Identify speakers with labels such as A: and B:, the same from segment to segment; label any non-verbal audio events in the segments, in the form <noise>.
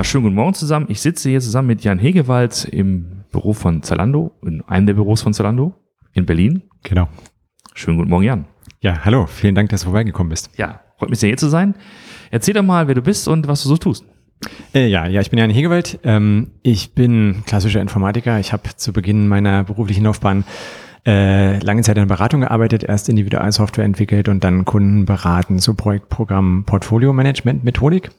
A: Ja, schönen guten Morgen zusammen. Ich sitze hier zusammen mit Jan Hegewald im Büro von Zalando, in einem der Büros von Zalando in Berlin.
B: Genau.
A: Schönen guten Morgen, Jan.
B: Ja, hallo. Vielen Dank, dass du vorbeigekommen bist.
A: Ja, freut mich sehr, hier zu sein. Erzähl doch mal, wer du bist und was du so tust.
B: Äh, ja, ja, ich bin Jan Hegewald. Ähm, ich bin klassischer Informatiker. Ich habe zu Beginn meiner beruflichen Laufbahn äh, lange Zeit in Beratung gearbeitet, erst Individualsoftware entwickelt und dann Kunden beraten zu Projektprogramm Portfolio Management Methodik.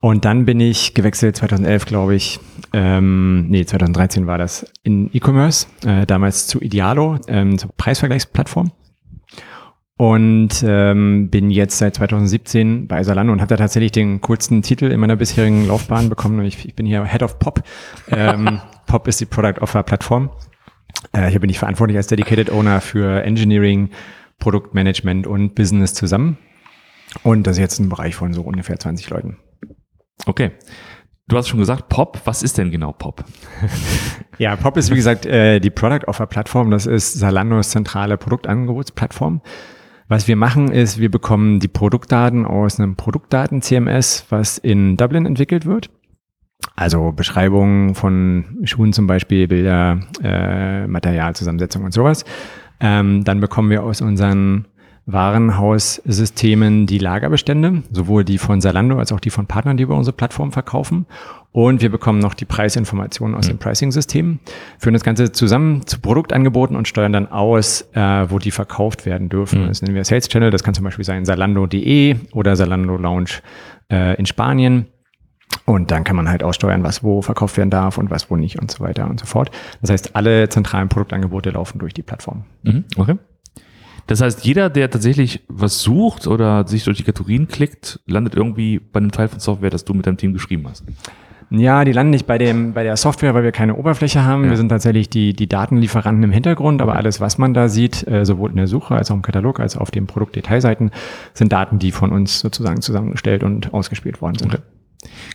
B: Und dann bin ich gewechselt 2011, glaube ich, ähm, nee, 2013 war das, in E-Commerce, äh, damals zu Idealo, ähm, zur Preisvergleichsplattform. Und ähm, bin jetzt seit 2017 bei Salando und habe da tatsächlich den coolsten Titel in meiner bisherigen Laufbahn bekommen. Ich, ich bin hier Head of Pop. Ähm, <laughs> Pop ist die Product Offer Plattform. Äh, hier bin ich verantwortlich als Dedicated Owner für Engineering, Produktmanagement und Business zusammen. Und das ist jetzt ein Bereich von so ungefähr 20 Leuten.
A: Okay. Du hast schon gesagt, Pop. Was ist denn genau Pop? <laughs>
B: ja, Pop ist wie gesagt äh, die Product Offer Plattform. Das ist Salandos zentrale Produktangebotsplattform. Was wir machen ist, wir bekommen die Produktdaten aus einem Produktdaten-CMS, was in Dublin entwickelt wird. Also Beschreibungen von Schuhen zum Beispiel, Bilder, äh, Materialzusammensetzung und sowas. Ähm, dann bekommen wir aus unseren Warenhaussystemen die Lagerbestände, sowohl die von Zalando als auch die von Partnern, die über unsere Plattform verkaufen. Und wir bekommen noch die Preisinformationen aus mhm. dem Pricing-System, führen das Ganze zusammen zu Produktangeboten und steuern dann aus, äh, wo die verkauft werden dürfen. Mhm. Das nennen wir Sales Channel. Das kann zum Beispiel sein Zalando.de oder Zalando Lounge äh, in Spanien. Und dann kann man halt aussteuern, was wo verkauft werden darf und was wo nicht und so weiter und so fort. Das heißt, alle zentralen Produktangebote laufen durch die Plattform.
A: Mhm. Okay. Das heißt, jeder, der tatsächlich was sucht oder sich durch die Kategorien klickt, landet irgendwie bei einem Teil von Software, das du mit deinem Team geschrieben hast.
B: Ja, die landen nicht bei dem, bei der Software, weil wir keine Oberfläche haben. Ja. Wir sind tatsächlich die, die Datenlieferanten im Hintergrund, aber alles, was man da sieht, äh, sowohl in der Suche als auch im Katalog, als auch auf den Produktdetailseiten, sind Daten, die von uns sozusagen zusammengestellt und ausgespielt worden sind. Okay.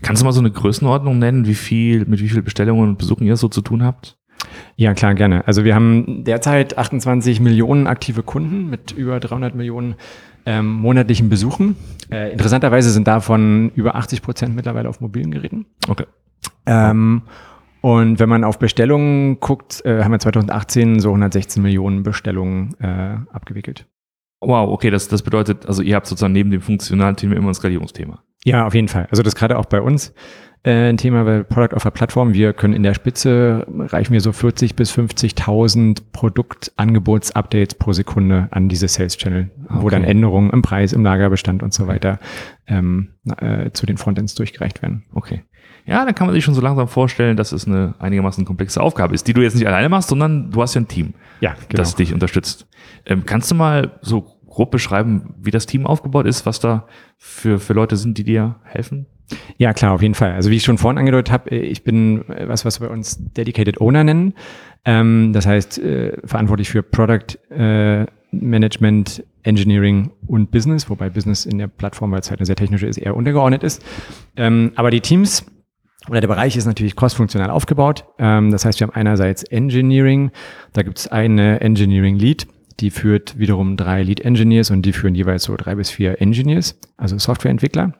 A: Kannst du mal so eine Größenordnung nennen, wie viel, mit wie viel Bestellungen und Besuchen ihr so zu tun habt?
B: Ja, klar, gerne. Also wir haben derzeit 28 Millionen aktive Kunden mit über 300 Millionen ähm, monatlichen Besuchen. Äh, interessanterweise sind davon über 80 Prozent mittlerweile auf mobilen Geräten. Okay. Ähm, und wenn man auf Bestellungen guckt, äh, haben wir 2018 so 116 Millionen Bestellungen äh, abgewickelt.
A: Wow, okay, das, das bedeutet, also ihr habt sozusagen neben dem funktionalen Thema immer ein Skalierungsthema.
B: Ja, auf jeden Fall. Also das gerade auch bei uns äh, ein Thema bei Product auf der Plattform. Wir können in der Spitze reichen wir so 40 bis 50.000 Produktangebotsupdates pro Sekunde an diese Sales Channel, okay. wo dann Änderungen im Preis, im Lagerbestand und so weiter ähm, äh, zu den Frontends durchgereicht werden.
A: Okay. Ja, dann kann man sich schon so langsam vorstellen, dass es eine einigermaßen komplexe Aufgabe ist, die du jetzt nicht alleine machst, sondern du hast ja ein Team, ja, genau. das dich unterstützt. Ähm, kannst du mal so grob beschreiben, wie das Team aufgebaut ist, was da für, für Leute sind, die dir helfen?
B: Ja, klar, auf jeden Fall. Also wie ich schon vorhin angedeutet habe, äh, ich bin äh, was, was wir uns Dedicated Owner nennen. Ähm, das heißt, äh, verantwortlich für Product äh, Management, Engineering und Business, wobei Business in der Plattform, weil es halt eine sehr technische ist, eher untergeordnet ist. Ähm, aber die Teams oder der Bereich ist natürlich cross-funktional aufgebaut. Ähm, das heißt, wir haben einerseits Engineering, da gibt es eine Engineering Lead, die führt wiederum drei Lead Engineers und die führen jeweils so drei bis vier Engineers, also Softwareentwickler.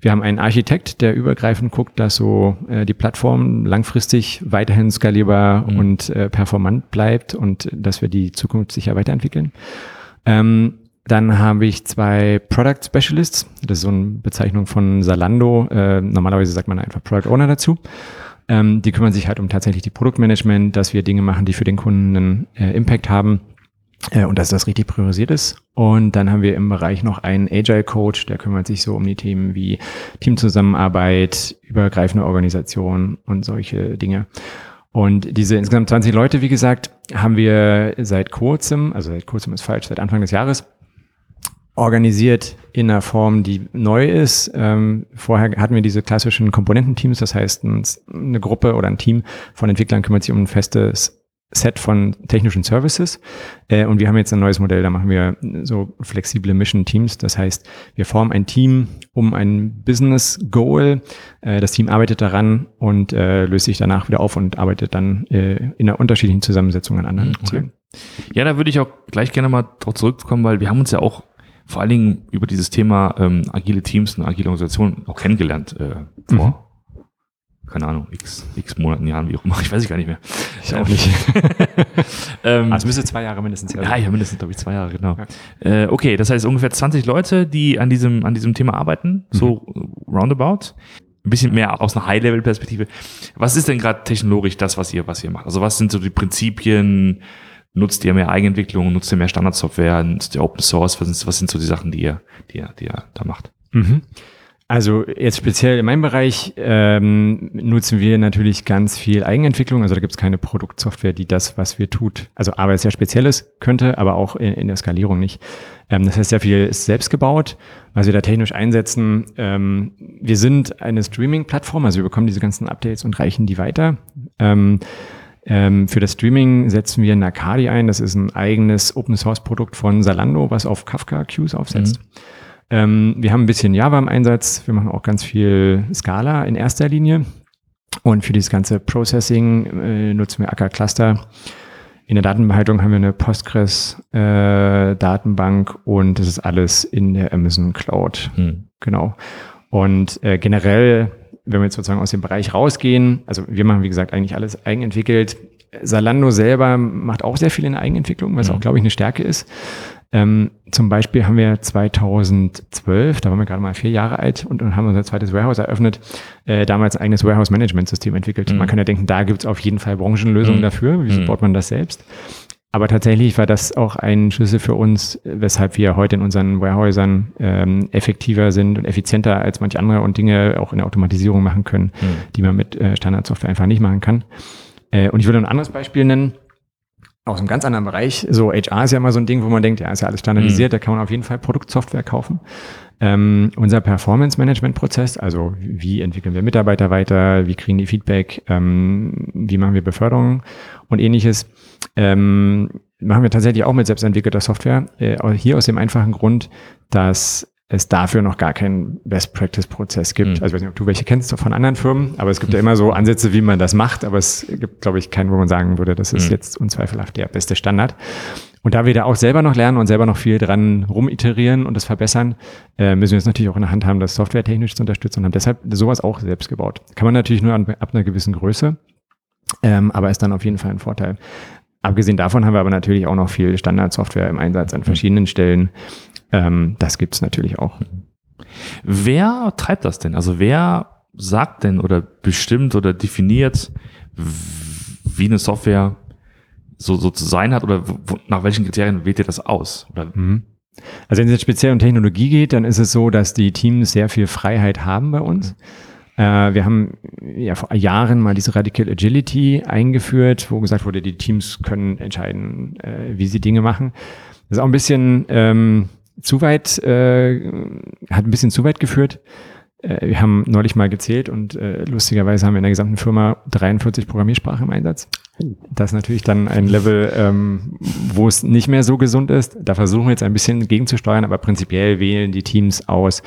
B: Wir haben einen Architekt, der übergreifend guckt, dass so äh, die Plattform langfristig weiterhin skalierbar mhm. und äh, performant bleibt und dass wir die Zukunft sicher weiterentwickeln. Ähm, dann habe ich zwei Product Specialists. Das ist so eine Bezeichnung von Salando. Äh, normalerweise sagt man einfach Product Owner dazu. Ähm, die kümmern sich halt um tatsächlich die Produktmanagement, dass wir Dinge machen, die für den Kunden einen äh, Impact haben und dass das richtig priorisiert ist. Und dann haben wir im Bereich noch einen Agile Coach, der kümmert sich so um die Themen wie Teamzusammenarbeit, übergreifende Organisation und solche Dinge. Und diese insgesamt 20 Leute, wie gesagt, haben wir seit kurzem, also seit kurzem ist falsch, seit Anfang des Jahres organisiert in einer Form, die neu ist. Ähm, vorher hatten wir diese klassischen Komponententeams, das heißt, eine Gruppe oder ein Team von Entwicklern kümmert sich um ein festes Set von technischen Services. Äh, und wir haben jetzt ein neues Modell, da machen wir so flexible Mission Teams. Das heißt, wir formen ein Team um ein Business Goal. Äh, das Team arbeitet daran und äh, löst sich danach wieder auf und arbeitet dann äh, in einer unterschiedlichen Zusammensetzung an anderen okay. Zielen.
A: Ja, da würde ich auch gleich gerne mal drauf zurückkommen, weil wir haben uns ja auch vor allen Dingen über dieses Thema ähm, agile Teams und agile Organisationen auch kennengelernt äh, vor keine Ahnung, x, x Monaten, Jahren, wie auch immer, <laughs> ich weiß ich gar nicht mehr.
B: Ich auch nicht. <laughs>
A: ähm, also müsste zwei Jahre mindestens
B: her Ja, ja, mindestens, glaube ich, zwei Jahre, genau.
A: Ja. Äh, okay, das heißt ungefähr 20 Leute, die an diesem, an diesem Thema arbeiten, mhm. so roundabout. Ein bisschen mehr aus einer High-Level-Perspektive. Was ist denn gerade technologisch das, was ihr, was ihr macht? Also was sind so die Prinzipien? Nutzt ihr mehr Eigenentwicklung? Nutzt ihr mehr Standardsoftware? Nutzt ihr Open Source? Was sind, was sind so die Sachen, die ihr, die ihr, die ihr da macht?
B: Mhm. Also jetzt speziell in meinem Bereich ähm, nutzen wir natürlich ganz viel Eigenentwicklung. Also da gibt es keine Produktsoftware, die das, was wir tut, also aber sehr spezielles könnte, aber auch in, in der Skalierung nicht. Ähm, das heißt, sehr viel ist selbst gebaut, was wir da technisch einsetzen. Ähm, wir sind eine Streaming-Plattform, also wir bekommen diese ganzen Updates und reichen die weiter. Ähm, ähm, für das Streaming setzen wir Nakadi ein. Das ist ein eigenes Open-Source-Produkt von Salando, was auf Kafka-Queues aufsetzt. Mhm. Ähm, wir haben ein bisschen Java im Einsatz. Wir machen auch ganz viel Scala in erster Linie. Und für dieses ganze Processing äh, nutzen wir Acker Cluster. In der Datenbehaltung haben wir eine Postgres-Datenbank äh, und das ist alles in der Amazon Cloud. Hm. Genau. Und äh, generell, wenn wir jetzt sozusagen aus dem Bereich rausgehen, also wir machen, wie gesagt, eigentlich alles eigenentwickelt. Salando selber macht auch sehr viel in der Eigenentwicklung, was hm. auch, glaube ich, eine Stärke ist. Ähm, zum Beispiel haben wir 2012, da waren wir gerade mal vier Jahre alt und, und haben unser zweites Warehouse eröffnet, äh, damals ein eigenes Warehouse-Management-System entwickelt. Mhm. Man kann ja denken, da gibt es auf jeden Fall Branchenlösungen mhm. dafür. Wieso mhm. baut man das selbst? Aber tatsächlich war das auch ein Schlüssel für uns, weshalb wir heute in unseren Warehäusern ähm, effektiver sind und effizienter als manche andere und Dinge auch in der Automatisierung machen können, mhm. die man mit äh, Standardsoftware einfach nicht machen kann. Äh, und ich würde ein anderes Beispiel nennen aus einem ganz anderen Bereich. So HR ist ja immer so ein Ding, wo man denkt, ja, ist ja alles standardisiert, mhm. da kann man auf jeden Fall Produktsoftware kaufen. Ähm, unser Performance-Management-Prozess, also wie entwickeln wir Mitarbeiter weiter, wie kriegen die Feedback, ähm, wie machen wir Beförderung und ähnliches, ähm, machen wir tatsächlich auch mit selbstentwickelter Software. Äh, hier aus dem einfachen Grund, dass es dafür noch gar keinen Best-Practice-Prozess gibt. Mhm. Also ich weiß nicht, ob du welche kennst von anderen Firmen, aber es gibt ja immer so Ansätze, wie man das macht, aber es gibt, glaube ich, keinen, wo man sagen würde, das ist mhm. jetzt unzweifelhaft der beste Standard. Und da wir da auch selber noch lernen und selber noch viel dran rumiterieren und das verbessern, äh, müssen wir es natürlich auch in der Hand haben, das softwaretechnisch zu unterstützen und haben deshalb sowas auch selbst gebaut. Kann man natürlich nur an, ab einer gewissen Größe, ähm, aber ist dann auf jeden Fall ein Vorteil. Abgesehen davon haben wir aber natürlich auch noch viel Standardsoftware im Einsatz an verschiedenen Stellen, ähm, das gibt es natürlich auch.
A: Wer treibt das denn? Also wer sagt denn oder bestimmt oder definiert, wie eine Software so, so zu sein hat oder wo, nach welchen Kriterien wählt ihr das aus? Mhm.
B: Also wenn es jetzt speziell um Technologie geht, dann ist es so, dass die Teams sehr viel Freiheit haben bei uns. Äh, wir haben ja vor Jahren mal diese Radical Agility eingeführt, wo gesagt wurde, die Teams können entscheiden, äh, wie sie Dinge machen. Das ist auch ein bisschen ähm, zu weit, äh, hat ein bisschen zu weit geführt. Äh, wir haben neulich mal gezählt und äh, lustigerweise haben wir in der gesamten Firma 43 Programmiersprachen im Einsatz. Das ist natürlich dann ein Level, ähm, wo es nicht mehr so gesund ist. Da versuchen wir jetzt ein bisschen gegenzusteuern, aber prinzipiell wählen die Teams aus,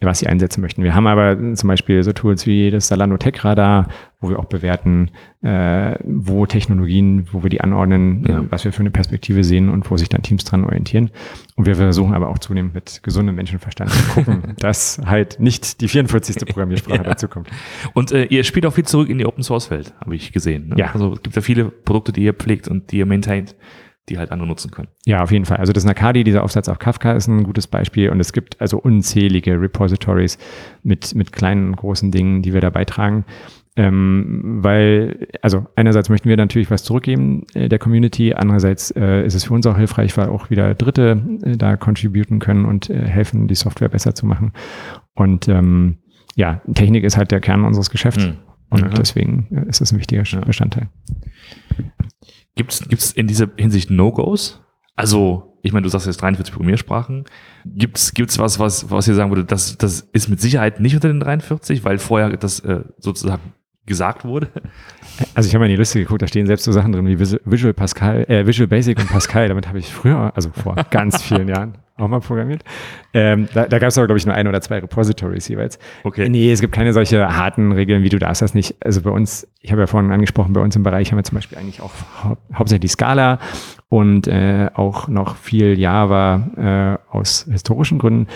B: was sie einsetzen möchten. Wir haben aber zum Beispiel so Tools wie das Salando Tech Radar, wo wir auch bewerten, äh, wo Technologien, wo wir die anordnen, ja. was wir für eine Perspektive sehen und wo sich dann Teams dran orientieren. Und wir versuchen aber auch zunehmend mit gesundem Menschenverstand zu gucken, <laughs> dass halt nicht die 44. Programmiersprache <laughs> ja. dazu kommt.
A: Und äh, ihr spielt auch viel zurück in die Open Source Welt, habe ich gesehen. Ne?
B: Ja.
A: Also es gibt ja viele Produkte, die ihr pflegt und die ihr maintaint die halt andere nutzen können.
B: Ja, auf jeden Fall. Also das Nakadi, dieser Aufsatz auf Kafka ist ein gutes Beispiel und es gibt also unzählige Repositories mit, mit kleinen und großen Dingen, die wir da beitragen. Ähm, weil, also einerseits möchten wir natürlich was zurückgeben äh, der Community, andererseits äh, ist es für uns auch hilfreich, weil auch wieder Dritte äh, da contributen können und äh, helfen, die Software besser zu machen. Und ähm, ja, Technik ist halt der Kern unseres Geschäfts. Hm. Und mhm. deswegen äh, ist es ein wichtiger Bestandteil.
A: Gibt es in dieser Hinsicht No-Gos? Also, ich meine, du sagst jetzt 43 Programmiersprachen. Gibt es was, was, was ihr sagen würde, das, das ist mit Sicherheit nicht unter den 43, weil vorher das äh, sozusagen gesagt wurde?
B: Also ich habe mal in die Liste geguckt, da stehen selbst so Sachen drin wie Visual Pascal, äh, Visual Basic und Pascal. Damit habe ich früher, also vor <laughs> ganz vielen Jahren, auch mal programmiert. Ähm, da da gab es aber, glaube ich, nur ein oder zwei Repositories jeweils. Okay. Nee, es gibt keine solche harten Regeln, wie du darfst das nicht. Also bei uns, ich habe ja vorhin angesprochen, bei uns im Bereich haben wir zum Beispiel eigentlich auch hau hauptsächlich Scala und äh, auch noch viel Java äh, aus historischen Gründen.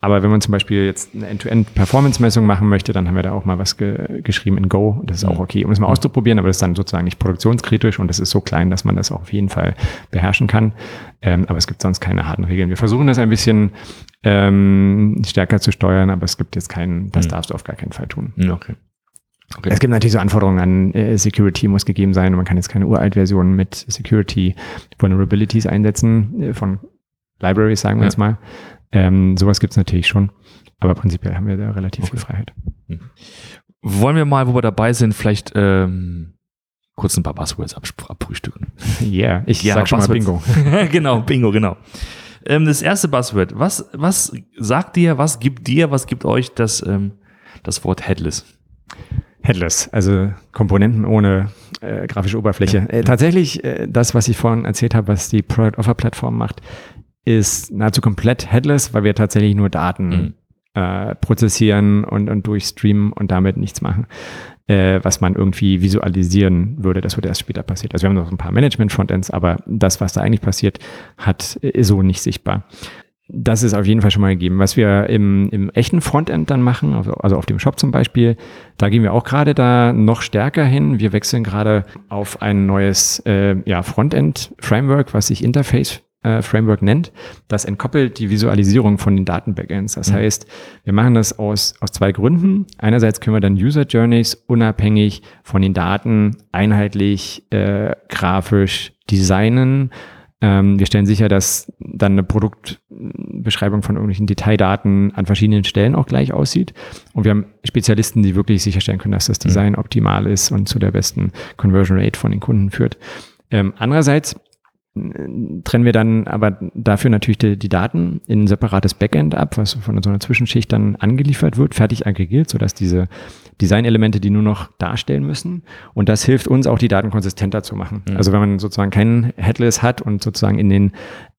B: Aber wenn man zum Beispiel jetzt eine End-to-End-Performance-Messung machen möchte, dann haben wir da auch mal was ge geschrieben in Go. Das ist auch okay, um es mal auszuprobieren, aber das ist dann sozusagen nicht produktionskritisch und das ist so klein, dass man das auch auf jeden Fall beherrschen kann. Ähm, aber es gibt sonst keine harten Regeln. Wir versuchen das ein bisschen ähm, stärker zu steuern, aber es gibt jetzt keinen, das mhm. darfst du auf gar keinen Fall tun.
A: Okay.
B: Okay. Es gibt natürlich so Anforderungen an äh, Security muss gegeben sein und man kann jetzt keine Uralt-Version mit Security Vulnerabilities einsetzen äh, von Libraries, sagen wir ja. jetzt mal. Ähm, sowas gibt es natürlich schon, aber prinzipiell haben wir da relativ okay. viel Freiheit. Mhm.
A: Wollen wir mal, wo wir dabei sind, vielleicht ähm, kurz ein paar Buzzwords abfrühstücken?
B: Ja, <laughs> yeah, ich ja, sag schon Buzzwords. mal
A: Bingo. <laughs> genau, Bingo, genau. Ähm, das erste Buzzword, was, was sagt dir, was gibt dir, was gibt euch das, ähm, das Wort Headless?
B: Headless, also Komponenten ohne äh, grafische Oberfläche. Ja. Äh, tatsächlich, äh, das, was ich vorhin erzählt habe, was die Product Offer Plattform macht, ist nahezu komplett headless, weil wir tatsächlich nur Daten mhm. äh, prozessieren und, und durchstreamen und damit nichts machen, äh, was man irgendwie visualisieren würde. Das wird erst später passiert. Also wir haben noch ein paar Management-Frontends, aber das, was da eigentlich passiert, hat ist so nicht sichtbar. Das ist auf jeden Fall schon mal gegeben. Was wir im, im echten Frontend dann machen, also, also auf dem Shop zum Beispiel, da gehen wir auch gerade da noch stärker hin. Wir wechseln gerade auf ein neues äh, ja, Frontend-Framework, was sich Interface äh, Framework nennt. Das entkoppelt die Visualisierung von den Datenbackends. Das mhm. heißt, wir machen das aus, aus zwei Gründen. Einerseits können wir dann User Journeys unabhängig von den Daten einheitlich äh, grafisch designen ähm, wir stellen sicher, dass dann eine Produktbeschreibung von irgendwelchen Detaildaten an verschiedenen Stellen auch gleich aussieht. Und wir haben Spezialisten, die wirklich sicherstellen können, dass das mhm. Design mhm. optimal ist und zu der besten Conversion Rate von den Kunden führt. Ähm, andererseits trennen wir dann aber dafür natürlich die, die, Daten in ein separates Backend ab, was von so einer Zwischenschicht dann angeliefert wird, fertig aggregiert, sodass diese Designelemente die nur noch darstellen müssen. Und das hilft uns auch, die Daten konsistenter zu machen. Mhm. Also wenn man sozusagen keinen Headless hat und sozusagen in den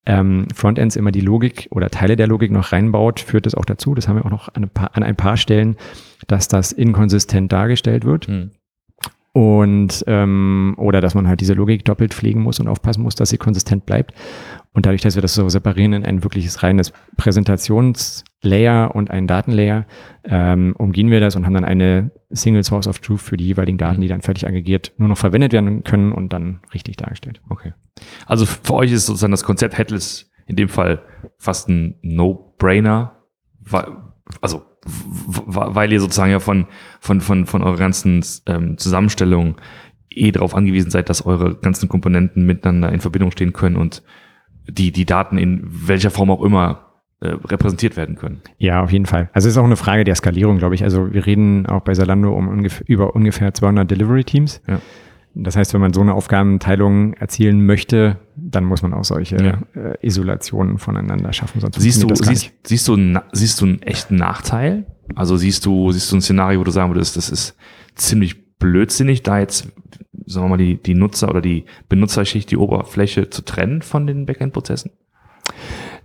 B: ähm, Frontends immer die Logik oder Teile der Logik noch reinbaut, führt das auch dazu, das haben wir auch noch an ein paar, an ein paar Stellen, dass das inkonsistent dargestellt wird. Mhm. Und ähm, oder dass man halt diese Logik doppelt pflegen muss und aufpassen muss, dass sie konsistent bleibt. Und dadurch, dass wir das so separieren in ein wirkliches reines Präsentationslayer und ein Datenlayer, ähm, umgehen wir das und haben dann eine Single Source of Truth für die jeweiligen Daten, die dann fertig aggregiert nur noch verwendet werden können und dann richtig dargestellt.
A: Okay. Also für euch ist sozusagen das Konzept Headless in dem Fall fast ein No-Brainer. Also weil ihr sozusagen ja von, von, von, von eurer ganzen ähm, Zusammenstellung eh darauf angewiesen seid, dass eure ganzen Komponenten miteinander in Verbindung stehen können und die, die Daten in welcher Form auch immer äh, repräsentiert werden können.
B: Ja, auf jeden Fall. Also es ist auch eine Frage der Skalierung, glaube ich. Also wir reden auch bei Salando um ungefähr, über ungefähr 200 Delivery Teams. Ja. Das heißt, wenn man so eine Aufgabenteilung erzielen möchte, dann muss man auch solche ja. äh, Isolationen voneinander schaffen.
A: Sonst siehst du, siehst, siehst, du, siehst du einen echten Nachteil? Also siehst du, siehst du ein Szenario, wo du sagen würdest, das ist ziemlich blödsinnig, da jetzt, sagen wir mal, die, die Nutzer oder die Benutzerschicht, die Oberfläche zu trennen von den Backend-Prozessen?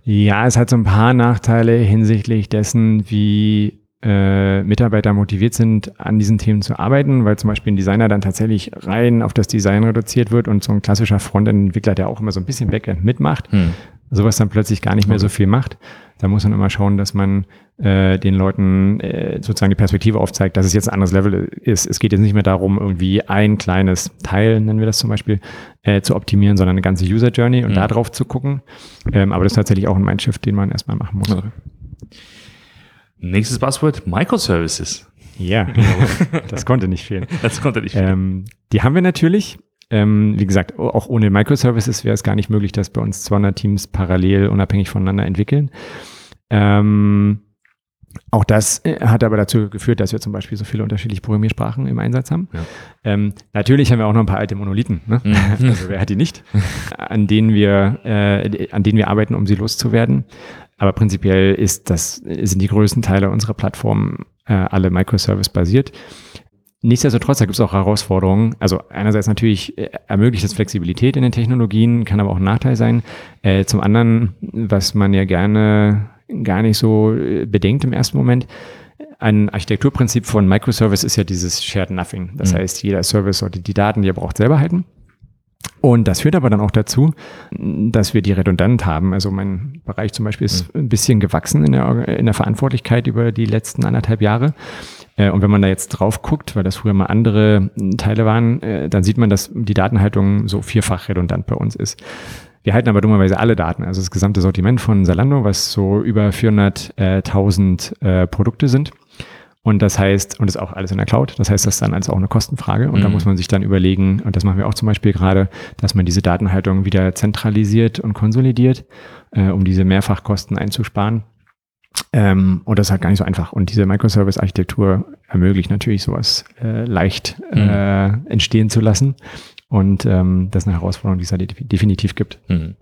B: Ja, es hat so ein paar Nachteile hinsichtlich dessen, wie äh, Mitarbeiter motiviert sind, an diesen Themen zu arbeiten, weil zum Beispiel ein Designer dann tatsächlich rein auf das Design reduziert wird und so ein klassischer Frontend-Entwickler, der auch immer so ein bisschen Backend mitmacht, hm. sowas dann plötzlich gar nicht mehr so viel macht. Da muss man immer schauen, dass man äh, den Leuten äh, sozusagen die Perspektive aufzeigt, dass es jetzt ein anderes Level ist. Es geht jetzt nicht mehr darum, irgendwie ein kleines Teil, nennen wir das zum Beispiel, äh, zu optimieren, sondern eine ganze User Journey und mhm. da drauf zu gucken. Ähm, aber das ist tatsächlich auch ein Mindshift, den man erstmal machen muss. Okay.
A: Nächstes Buzzword, Microservices.
B: Ja, <laughs> das konnte nicht fehlen.
A: Das konnte nicht fehlen.
B: Ähm, die haben wir natürlich. Ähm, wie gesagt, auch ohne Microservices wäre es gar nicht möglich, dass bei uns 200 Teams parallel unabhängig voneinander entwickeln. Ähm, auch das äh, hat aber dazu geführt, dass wir zum Beispiel so viele unterschiedliche Programmiersprachen im Einsatz haben. Ja. Ähm, natürlich haben wir auch noch ein paar alte Monolithen. Ne? Mhm. <laughs> Also wer hat die nicht? <laughs> An denen wir, äh, an denen wir arbeiten, um sie loszuwerden. Aber prinzipiell ist das, sind die größten Teile unserer Plattform äh, alle Microservice-basiert. Nichtsdestotrotz, da gibt es auch Herausforderungen. Also einerseits natürlich äh, ermöglicht es Flexibilität in den Technologien, kann aber auch ein Nachteil sein. Äh, zum anderen, was man ja gerne gar nicht so äh, bedenkt im ersten Moment, ein Architekturprinzip von Microservice ist ja dieses Shared Nothing. Das mhm. heißt, jeder Service sollte die Daten, die er braucht, selber halten. Und das führt aber dann auch dazu, dass wir die redundant haben. Also mein Bereich zum Beispiel ist mhm. ein bisschen gewachsen in der, in der Verantwortlichkeit über die letzten anderthalb Jahre. Äh, und wenn man da jetzt drauf guckt, weil das früher mal andere Teile waren, äh, dann sieht man, dass die Datenhaltung so vierfach redundant bei uns ist. Wir halten aber dummerweise alle Daten, also das gesamte Sortiment von Zalando, was so über 400.000 äh, Produkte sind. Und das heißt, und das ist auch alles in der Cloud, das heißt, das ist dann alles auch eine Kostenfrage. Und mhm. da muss man sich dann überlegen, und das machen wir auch zum Beispiel gerade, dass man diese Datenhaltung wieder zentralisiert und konsolidiert, äh, um diese Mehrfachkosten einzusparen. Ähm, und das ist halt gar nicht so einfach. Und diese Microservice-Architektur ermöglicht natürlich sowas äh, leicht äh, mhm. entstehen zu lassen. Und ähm, das ist eine Herausforderung, die es halt definitiv gibt. Mhm.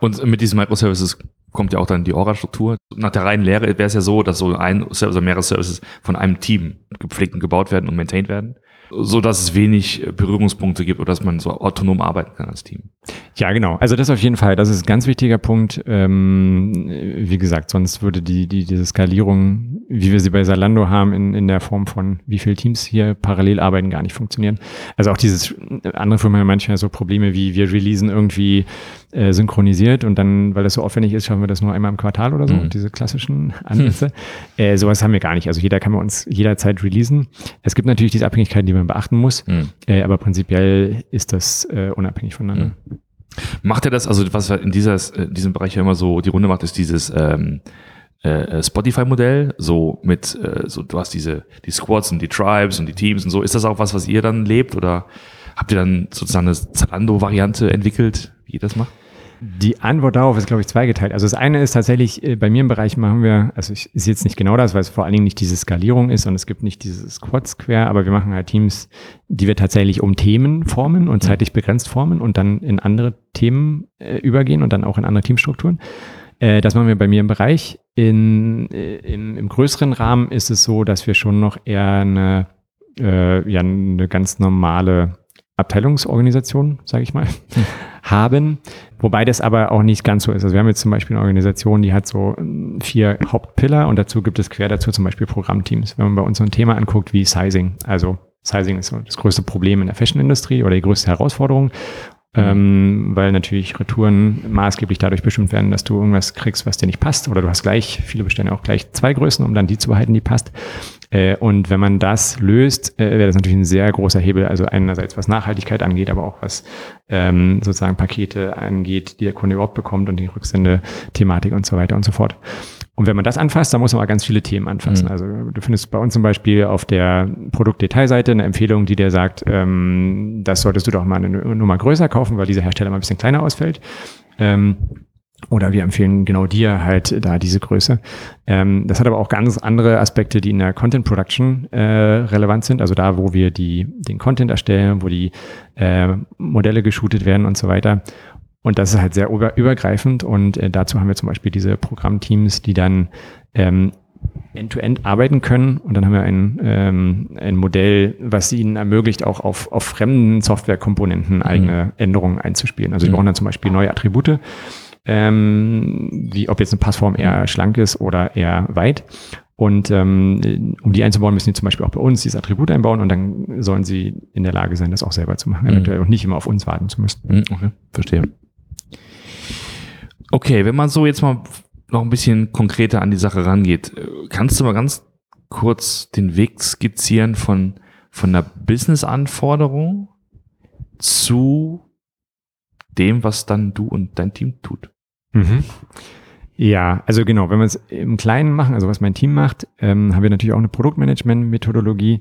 A: Und mit diesen Microservices kommt ja auch dann die Orga-Struktur. Nach der reinen Lehre wäre es ja so, dass so ein Service oder mehrere Services von einem Team gepflegt und gebaut werden und maintained werden so dass es wenig Berührungspunkte gibt oder dass man so autonom arbeiten kann als Team.
B: Ja, genau. Also das auf jeden Fall. Das ist ein ganz wichtiger Punkt. Ähm, wie gesagt, sonst würde die, die, diese Skalierung, wie wir sie bei Salando haben, in, in der Form von wie viele Teams hier parallel arbeiten, gar nicht funktionieren. Also auch dieses, andere Firmen haben manchmal so Probleme wie wir releasen irgendwie äh, synchronisiert und dann, weil das so aufwendig ist, schaffen wir das nur einmal im Quartal oder so, mhm. diese klassischen Ansätze. Hm. <laughs> Äh, sowas haben wir gar nicht. Also jeder kann bei uns jederzeit releasen. Es gibt natürlich diese Abhängigkeiten, die man beachten muss, mhm. äh, aber prinzipiell ist das äh, unabhängig voneinander. Mhm.
A: Macht er das, also was in, dieser, in äh, diesem Bereich ja immer so die Runde macht, ist dieses ähm, äh, Spotify-Modell, so mit, äh, so du hast diese, die Squads und die Tribes und die Teams und so. Ist das auch was, was ihr dann lebt oder habt ihr dann sozusagen eine Zalando-Variante entwickelt, wie ihr das macht?
B: Die Antwort darauf ist, glaube ich, zweigeteilt. Also das eine ist tatsächlich, äh, bei mir im Bereich machen wir, also ich, ist jetzt nicht genau das, weil es vor allen Dingen nicht diese Skalierung ist und es gibt nicht dieses Quad Square, aber wir machen halt Teams, die wir tatsächlich um Themen formen und zeitlich begrenzt formen und dann in andere Themen äh, übergehen und dann auch in andere Teamstrukturen. Äh, das machen wir bei mir im Bereich. In, äh, im, Im größeren Rahmen ist es so, dass wir schon noch eher eine, äh, ja, eine ganz normale Abteilungsorganisation, sage ich mal, hm. <laughs> haben. Wobei das aber auch nicht ganz so ist. Also wir haben jetzt zum Beispiel eine Organisation, die hat so ähm, vier Hauptpillar und dazu gibt es quer dazu zum Beispiel Programmteams. Wenn man bei uns so ein Thema anguckt wie Sizing, also Sizing ist so das größte Problem in der Fashion-Industrie oder die größte Herausforderung ähm, weil natürlich Retouren maßgeblich dadurch bestimmt werden, dass du irgendwas kriegst, was dir nicht passt, oder du hast gleich, viele bestellen auch gleich zwei Größen, um dann die zu behalten, die passt. Äh, und wenn man das löst, äh, wäre das natürlich ein sehr großer Hebel, also einerseits was Nachhaltigkeit angeht, aber auch was ähm, sozusagen Pakete angeht, die der Kunde überhaupt bekommt und die Rücksende-Thematik und so weiter und so fort. Und wenn man das anfasst, dann muss man aber ganz viele Themen anfassen. Mhm. Also du findest bei uns zum Beispiel auf der Produktdetailseite eine Empfehlung, die dir sagt, ähm, das solltest du doch mal eine Nummer größer kaufen, weil dieser Hersteller mal ein bisschen kleiner ausfällt. Ähm, oder wir empfehlen genau dir halt da diese Größe. Ähm, das hat aber auch ganz andere Aspekte, die in der Content Production äh, relevant sind. Also da, wo wir die, den Content erstellen, wo die äh, Modelle geshootet werden und so weiter. Und das ist halt sehr über, übergreifend und äh, dazu haben wir zum Beispiel diese Programmteams, die dann ähm, end-to-end -end arbeiten können. Und dann haben wir ein, ähm, ein Modell, was ihnen ermöglicht, auch auf, auf fremden Softwarekomponenten mhm. eigene mhm. Änderungen einzuspielen. Also sie mhm. brauchen dann zum Beispiel neue Attribute, ähm, wie ob jetzt eine Passform eher schlank ist oder eher weit. Und ähm, um die einzubauen, müssen die zum Beispiel auch bei uns dieses Attribut einbauen und dann sollen sie in der Lage sein, das auch selber zu machen, mhm. eventuell und nicht immer auf uns warten zu müssen.
A: Mhm, okay, verstehe. Okay, wenn man so jetzt mal noch ein bisschen konkreter an die Sache rangeht, äh, kannst du mal ganz kurz den Weg skizzieren von, von der Business-Anforderung zu dem, was dann du und dein Team tut?
B: Mhm. Ja, also genau, wenn wir es im Kleinen machen, also was mein Team macht, ähm, haben wir natürlich auch eine Produktmanagement-Methodologie.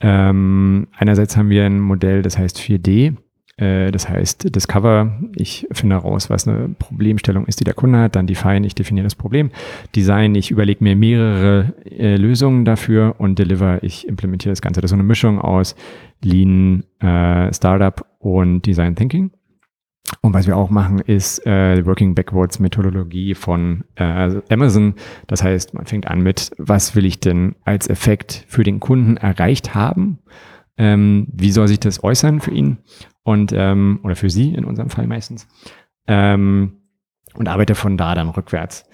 B: Ähm, einerseits haben wir ein Modell, das heißt 4D. Äh, das heißt, Discover, ich finde heraus, was eine Problemstellung ist, die der Kunde hat, dann Define, ich definiere das Problem. Design, ich überlege mir mehrere äh, Lösungen dafür und Deliver, ich implementiere das Ganze. Das ist so eine Mischung aus Lean, äh, Startup und Design Thinking. Und was wir auch machen, ist äh, Working Backwards Methodologie von äh, Amazon. Das heißt, man fängt an mit, was will ich denn als Effekt für den Kunden erreicht haben? Ähm, wie soll sich das äußern für ihn? und ähm, oder für sie in unserem Fall meistens ähm, und arbeite von da dann rückwärts.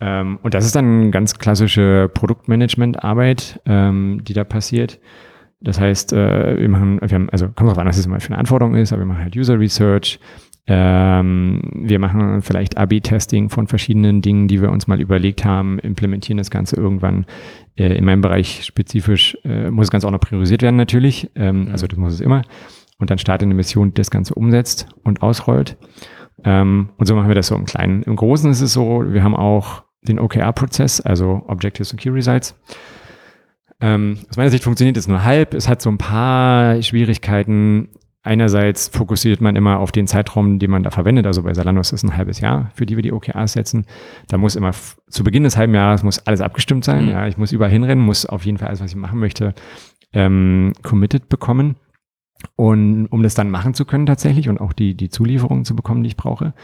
B: Ähm, und das ist dann ganz klassische Produktmanagement-Arbeit, ähm, die da passiert. Das heißt, äh, wir machen, wir haben, also kommt drauf an, was es immer für eine Anforderung ist, aber wir machen halt User Research, ähm, wir machen vielleicht AB-Testing von verschiedenen Dingen, die wir uns mal überlegt haben, implementieren das Ganze irgendwann. Äh, in meinem Bereich spezifisch äh, muss das Ganze auch noch priorisiert werden natürlich. Ähm. Also das muss es immer. Und dann startet eine Mission, die das Ganze umsetzt und ausrollt. Ähm, und so machen wir das so im Kleinen. Im Großen ist es so, wir haben auch den OKR-Prozess, also Objectives and Key Results. Ähm, aus meiner Sicht funktioniert es nur halb. Es hat so ein paar Schwierigkeiten. Einerseits fokussiert man immer auf den Zeitraum, den man da verwendet. Also bei Salando ist es ein halbes Jahr, für die wir die OKRs setzen. Da muss immer zu Beginn des halben Jahres muss alles abgestimmt sein. Mhm. Ja, ich muss überall hinrennen, muss auf jeden Fall alles, was ich machen möchte, ähm, committed bekommen. Und um das dann machen zu können tatsächlich und auch die, die Zulieferungen zu bekommen, die ich brauche.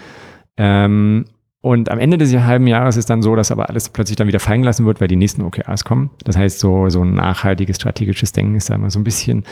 B: Ähm, und am Ende des halben Jahres ist dann so, dass aber alles plötzlich dann wieder fallen gelassen wird, weil die nächsten OKRs kommen. Das heißt, so, so ein nachhaltiges strategisches Denken ist da immer so ein bisschen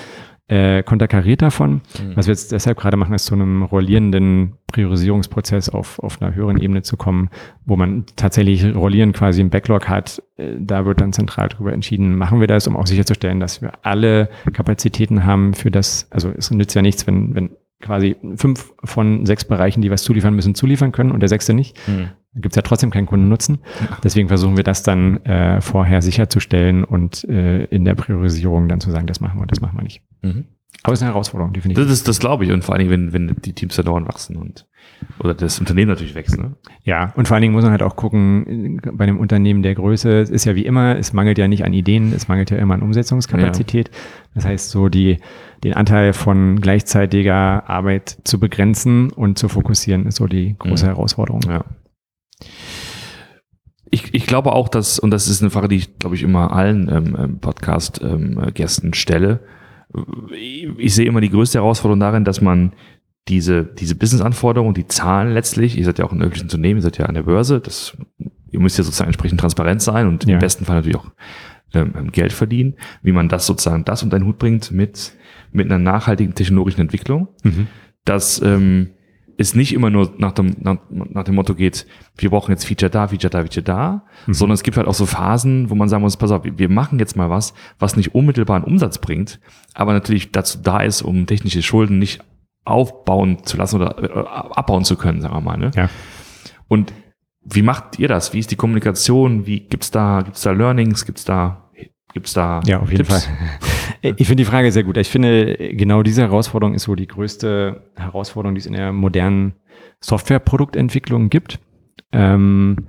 B: äh, konterkariert davon. Mhm. Was wir jetzt deshalb gerade machen, ist zu einem rollierenden Priorisierungsprozess auf, auf einer höheren Ebene zu kommen, wo man tatsächlich rollierend quasi im Backlog hat. Äh, da wird dann zentral darüber entschieden, machen wir das, um auch sicherzustellen, dass wir alle Kapazitäten haben für das. Also es nützt ja nichts, wenn, wenn quasi fünf von sechs Bereichen, die was zuliefern müssen, zuliefern können und der sechste nicht. Mhm. Da gibt es ja trotzdem keinen Kundennutzen. Deswegen versuchen wir das dann äh, vorher sicherzustellen und äh, in der Priorisierung dann zu sagen, das machen wir, das machen wir nicht. Mhm. Aber es ist eine Herausforderung,
A: definitiv. Das, ist, das glaube ich. Und vor allen Dingen, wenn, wenn die Teams da dauernd wachsen und oder das Unternehmen natürlich wächst. Ne?
B: Ja, und vor allen Dingen muss man halt auch gucken, bei einem Unternehmen der Größe, es ist ja wie immer, es mangelt ja nicht an Ideen, es mangelt ja immer an Umsetzungskapazität. Ja. Das heißt, so die, den Anteil von gleichzeitiger Arbeit zu begrenzen und zu fokussieren, ist so die große mhm. Herausforderung.
A: Ja. Ich, ich glaube auch, dass, und das ist eine Frage, die ich, glaube ich, immer allen ähm, ähm Podcast-Gästen ähm, stelle, ich sehe immer die größte Herausforderung darin, dass man diese, diese Business-Anforderungen, die Zahlen letztlich, ihr seid ja auch ein öffentliches Unternehmen, ihr seid ja an der Börse, das, ihr müsst ja sozusagen entsprechend transparent sein und ja. im besten Fall natürlich auch ähm, ähm, Geld verdienen, wie man das sozusagen das unter den Hut bringt mit, mit einer nachhaltigen technologischen Entwicklung. Mhm. Das ähm, es nicht immer nur nach dem, nach, nach dem Motto geht, wir brauchen jetzt Feature da, Feature da, Feature da, mhm. sondern es gibt halt auch so Phasen, wo man sagen muss, pass auf, wir machen jetzt mal was, was nicht unmittelbaren Umsatz bringt, aber natürlich dazu da ist, um technische Schulden nicht aufbauen zu lassen oder äh, abbauen zu können, sagen wir mal. Ne? Ja. Und wie macht ihr das? Wie ist die Kommunikation? Wie gibt's da, gibt's da Learnings? Gibt's da Gibt's da
B: Ja, auf jeden Tipps? Fall. <laughs> Ich finde die Frage sehr gut. Ich finde, genau diese Herausforderung ist so die größte Herausforderung, die es in der modernen Softwareproduktentwicklung gibt. Ähm,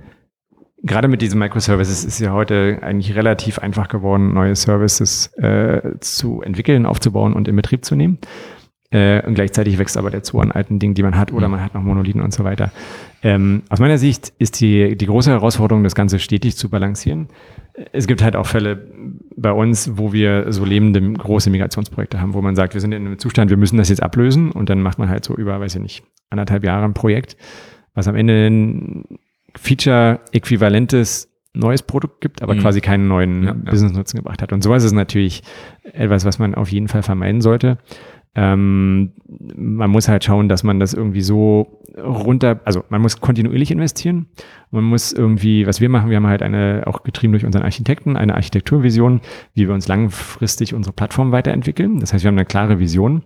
B: gerade mit diesen Microservices ist ja heute eigentlich relativ einfach geworden, neue Services äh, zu entwickeln, aufzubauen und in Betrieb zu nehmen. Äh, und gleichzeitig wächst aber der Zoo an alten Dingen, die man hat, oder mhm. man hat noch Monolithen und so weiter. Ähm, aus meiner Sicht ist die, die große Herausforderung, das Ganze stetig zu balancieren. Es gibt halt auch Fälle bei uns, wo wir so lebende große Migrationsprojekte haben, wo man sagt, wir sind in einem Zustand, wir müssen das jetzt ablösen und dann macht man halt so über, weiß ich nicht, anderthalb Jahre ein Projekt, was am Ende ein Feature-äquivalentes neues Produkt gibt, aber mhm. quasi keinen neuen ja, Business-Nutzen gebracht hat. Und sowas ist natürlich etwas, was man auf jeden Fall vermeiden sollte. Ähm, man muss halt schauen, dass man das irgendwie so runter, also man muss kontinuierlich investieren. Man muss irgendwie, was wir machen, wir haben halt eine, auch getrieben durch unseren Architekten, eine Architekturvision, wie wir uns langfristig unsere Plattform weiterentwickeln. Das heißt, wir haben eine klare Vision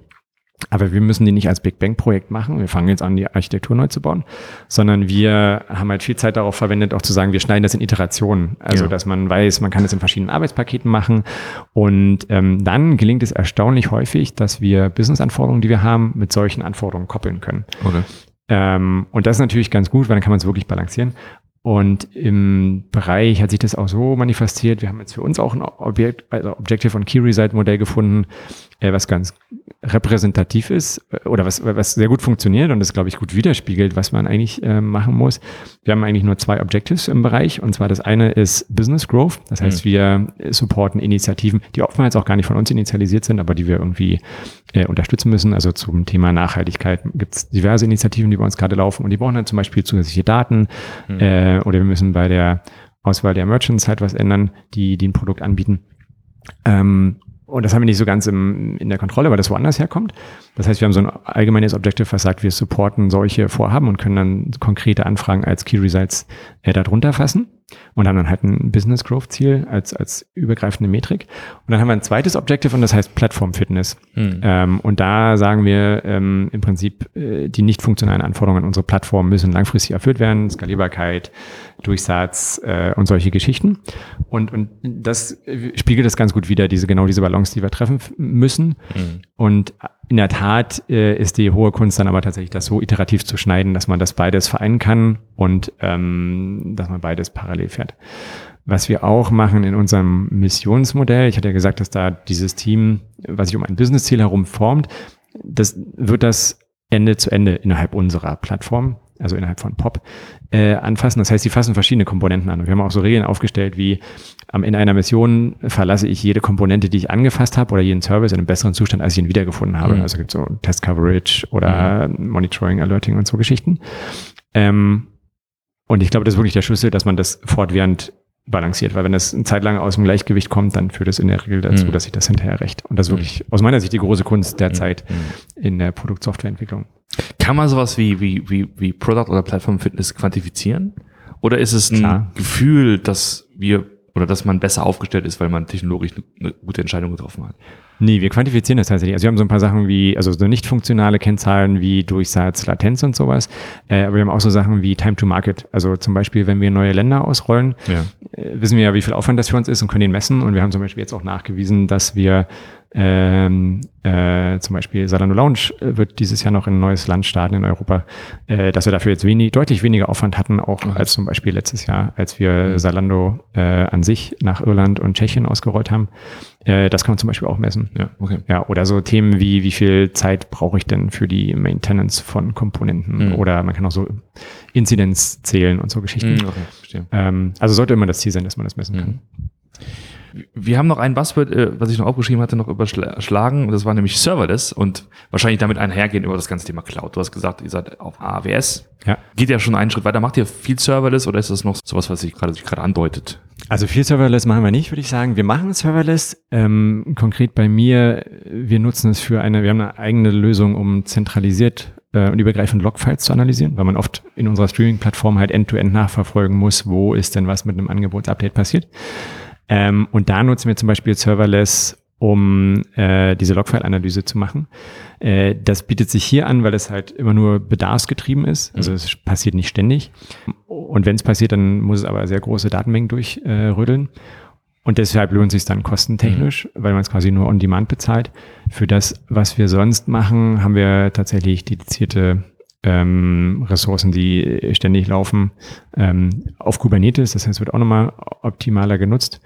B: aber wir müssen die nicht als Big Bang Projekt machen. Wir fangen jetzt an, die Architektur neu zu bauen, sondern wir haben halt viel Zeit darauf verwendet, auch zu sagen, wir schneiden das in Iterationen. Also, ja. dass man weiß, man kann das in verschiedenen Arbeitspaketen machen. Und ähm, dann gelingt es erstaunlich häufig, dass wir Business-Anforderungen, die wir haben, mit solchen Anforderungen koppeln können. Okay. Ähm, und das ist natürlich ganz gut, weil dann kann man es wirklich balancieren. Und im Bereich hat sich das auch so manifestiert. Wir haben jetzt für uns auch ein Objekt, also Objective und Key Result Modell gefunden, was ganz repräsentativ ist äh, oder was, was sehr gut funktioniert und das, glaube ich, gut widerspiegelt, was man eigentlich äh, machen muss. Wir haben eigentlich nur zwei Objectives im Bereich und zwar das eine ist Business Growth. Das heißt, mhm. wir supporten Initiativen, die oftmals auch gar nicht von uns initialisiert sind, aber die wir irgendwie äh, unterstützen müssen. Also zum Thema Nachhaltigkeit gibt es diverse Initiativen, die bei uns gerade laufen und die brauchen dann zum Beispiel zusätzliche Daten mhm. äh, oder wir müssen bei der Auswahl der Merchants halt was ändern, die, die ein Produkt anbieten. Ähm, und das haben wir nicht so ganz im, in der Kontrolle, weil das woanders herkommt. Das heißt, wir haben so ein allgemeines Objective, was sagt, wir supporten solche Vorhaben und können dann konkrete Anfragen als Key Results äh, darunter fassen. und haben dann halt ein Business Growth Ziel als, als übergreifende Metrik. Und dann haben wir ein zweites Objective und das heißt Plattform Fitness. Mhm. Ähm, und da sagen wir ähm, im Prinzip, äh, die nicht funktionalen Anforderungen an unsere Plattform müssen langfristig erfüllt werden, Skalierbarkeit, Durchsatz äh, und solche Geschichten. Und, und das spiegelt das ganz gut wieder, diese genau diese Balance, die wir treffen müssen. Mhm. Und in der Tat äh, ist die hohe Kunst dann aber tatsächlich, das so iterativ zu schneiden, dass man das beides vereinen kann und ähm, dass man beides parallel fährt. Was wir auch machen in unserem Missionsmodell, ich hatte ja gesagt, dass da dieses Team, was sich um ein Businessziel herum formt, das wird das Ende zu Ende innerhalb unserer Plattform also innerhalb von POP, äh, anfassen. Das heißt, sie fassen verschiedene Komponenten an. Und wir haben auch so Regeln aufgestellt, wie am Ende einer Mission verlasse ich jede Komponente, die ich angefasst habe oder jeden Service in einem besseren Zustand, als ich ihn wiedergefunden habe. Mhm. Also gibt so Test Coverage oder mhm. Monitoring, Alerting und so Geschichten. Ähm, und ich glaube, das ist wirklich der Schlüssel, dass man das fortwährend balanciert, weil wenn das eine Zeit lang aus dem Gleichgewicht kommt, dann führt es in der Regel dazu, mhm. dass sich das hinterher rächt. Und das ist wirklich mhm. aus meiner Sicht die große Kunst der mhm. Zeit mhm. in der Produktsoftwareentwicklung.
A: Kann man sowas wie, wie, wie, wie Product oder Plattform Fitness quantifizieren? Oder ist es ein Klar. Gefühl, dass wir oder dass man besser aufgestellt ist, weil man technologisch eine gute Entscheidung getroffen hat?
B: Nee, wir quantifizieren das tatsächlich. Also wir haben so ein paar Sachen wie, also so nicht funktionale Kennzahlen wie Durchsatz, Latenz und sowas. Äh, aber wir haben auch so Sachen wie Time to Market. Also zum Beispiel, wenn wir neue Länder ausrollen, ja. äh, wissen wir ja, wie viel Aufwand das für uns ist und können den messen. Und wir haben zum Beispiel jetzt auch nachgewiesen, dass wir ähm, äh, zum Beispiel Salando Lounge äh, wird dieses Jahr noch in ein neues Land starten in Europa, äh, dass wir dafür jetzt wenig, deutlich weniger Aufwand hatten, auch als zum Beispiel letztes Jahr, als wir mhm. Salando äh, an sich nach Irland und Tschechien ausgerollt haben. Äh, das kann man zum Beispiel auch messen. Ja, okay. Ja, oder so Themen wie, wie viel Zeit brauche ich denn für die Maintenance von Komponenten? Mhm. Oder man kann auch so Inzidenz zählen und so Geschichten. Mhm, okay, ähm, also sollte immer das Ziel sein, dass man das messen kann.
A: Wir haben noch ein Buzzword, äh, was ich noch aufgeschrieben hatte, noch überschlagen. Das war nämlich Serverless und wahrscheinlich damit einhergehen über das ganze Thema Cloud. Du hast gesagt, ihr seid auf AWS. Ja. Geht ja schon einen Schritt weiter. Macht ihr viel Serverless oder ist das noch sowas, was sich gerade, sich gerade andeutet?
B: Also viel Serverless machen wir nicht, würde ich sagen. Wir machen Serverless. Ähm, konkret bei mir, wir nutzen es für eine, wir haben eine eigene Lösung, um zentralisiert äh, und übergreifend Logfiles zu analysieren, weil man oft in unserer Streaming-Plattform halt end-to-end -End nachverfolgen muss, wo ist denn was mit einem Angebotsupdate passiert. Ähm, und da nutzen wir zum Beispiel Serverless, um äh, diese Logfile-Analyse zu machen. Äh, das bietet sich hier an, weil es halt immer nur bedarfsgetrieben ist. Also mhm. es passiert nicht ständig. Und wenn es passiert, dann muss es aber sehr große Datenmengen durchrödeln. Äh, und deshalb lohnt es sich dann kostentechnisch, mhm. weil man es quasi nur on demand bezahlt. Für das, was wir sonst machen, haben wir tatsächlich dedizierte ähm, Ressourcen, die ständig laufen, ähm, auf Kubernetes. Das heißt, es wird auch nochmal optimaler genutzt.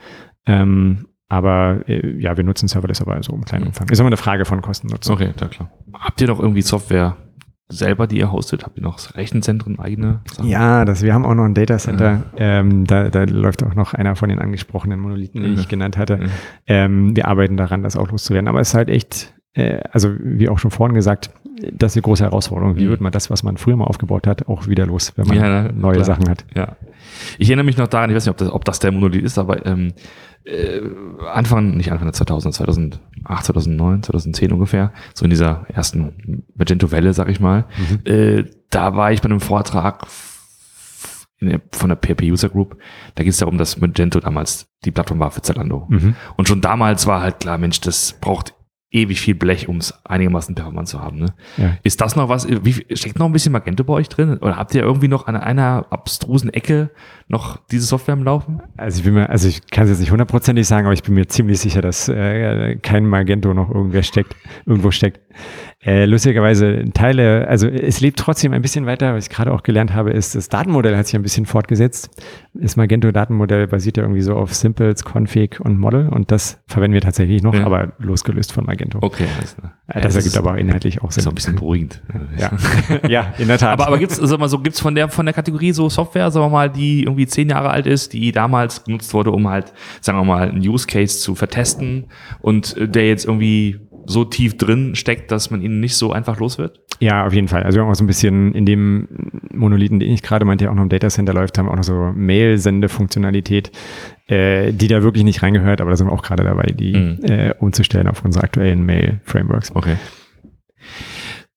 B: Ähm, aber äh, ja, wir nutzen Serverless aber so im kleinen mhm. Umfang. Ist immer eine Frage von Kostennutzung.
A: Okay, da klar. Habt ihr doch irgendwie Software selber, die ihr hostet? Habt ihr noch Rechenzentren eigene?
B: Sachen? Ja, das, wir haben auch noch ein Datacenter. Ja. Ähm, da, da läuft auch noch einer von den angesprochenen Monolithen, die ja. ich genannt hatte. Ja. Ähm, wir arbeiten daran, das auch loszuwerden. Aber es ist halt echt, äh, also wie auch schon vorhin gesagt, das ist eine große Herausforderung. Wie mhm. wird man das, was man früher mal aufgebaut hat, auch wieder los, wenn man ja, neue klar. Sachen hat?
A: Ja. Ich erinnere mich noch daran, ich weiß nicht, ob das, ob das der Monolith ist, aber ähm, äh, Anfang, nicht Anfang der 2000, 2008, 2009, 2010 ungefähr, so in dieser ersten Magento-Welle, sag ich mal, mhm. äh, da war ich bei einem Vortrag der, von der PHP User Group. Da geht es darum, dass Magento damals die Plattform war für Zalando. Mhm. Und schon damals war halt klar, Mensch, das braucht ewig viel Blech, um es einigermaßen performant zu haben. Ne? Ja. Ist das noch was? Wie, steckt noch ein bisschen Magento bei euch drin? Oder habt ihr irgendwie noch an einer abstrusen Ecke noch diese Software am Laufen?
B: Also ich bin mir, also ich kann es jetzt nicht hundertprozentig sagen, aber ich bin mir ziemlich sicher, dass äh, kein Magento noch irgendwer steckt, irgendwo steckt. Äh, lustigerweise Teile, also es lebt trotzdem ein bisschen weiter, was ich gerade auch gelernt habe, ist, das Datenmodell hat sich ein bisschen fortgesetzt. Das Magento-Datenmodell basiert ja irgendwie so auf Simples, Config und Model und das verwenden wir tatsächlich noch, ja. aber losgelöst von Magento.
A: Okay.
B: Das, äh, das ergibt aber inhaltlich auch
A: Sinn. Ist auch ein bisschen beruhigend.
B: Ja, <laughs> ja in der Tat.
A: Aber, aber gibt es, sag mal so, gibt's von der, von der Kategorie so Software, sagen wir mal, die irgendwie zehn Jahre alt ist, die damals genutzt wurde, um halt, sagen wir mal, einen Use Case zu vertesten und äh, der jetzt irgendwie so tief drin steckt, dass man ihn nicht so einfach los wird?
B: Ja, auf jeden Fall. Also wir haben auch so ein bisschen in dem Monolithen, den ich gerade meinte, der auch noch im Datacenter läuft, haben auch noch so Mail-Sende-Funktionalität, äh, die da wirklich nicht reingehört, aber da sind wir auch gerade dabei, die mhm. äh, umzustellen auf unsere aktuellen Mail-Frameworks.
A: Okay.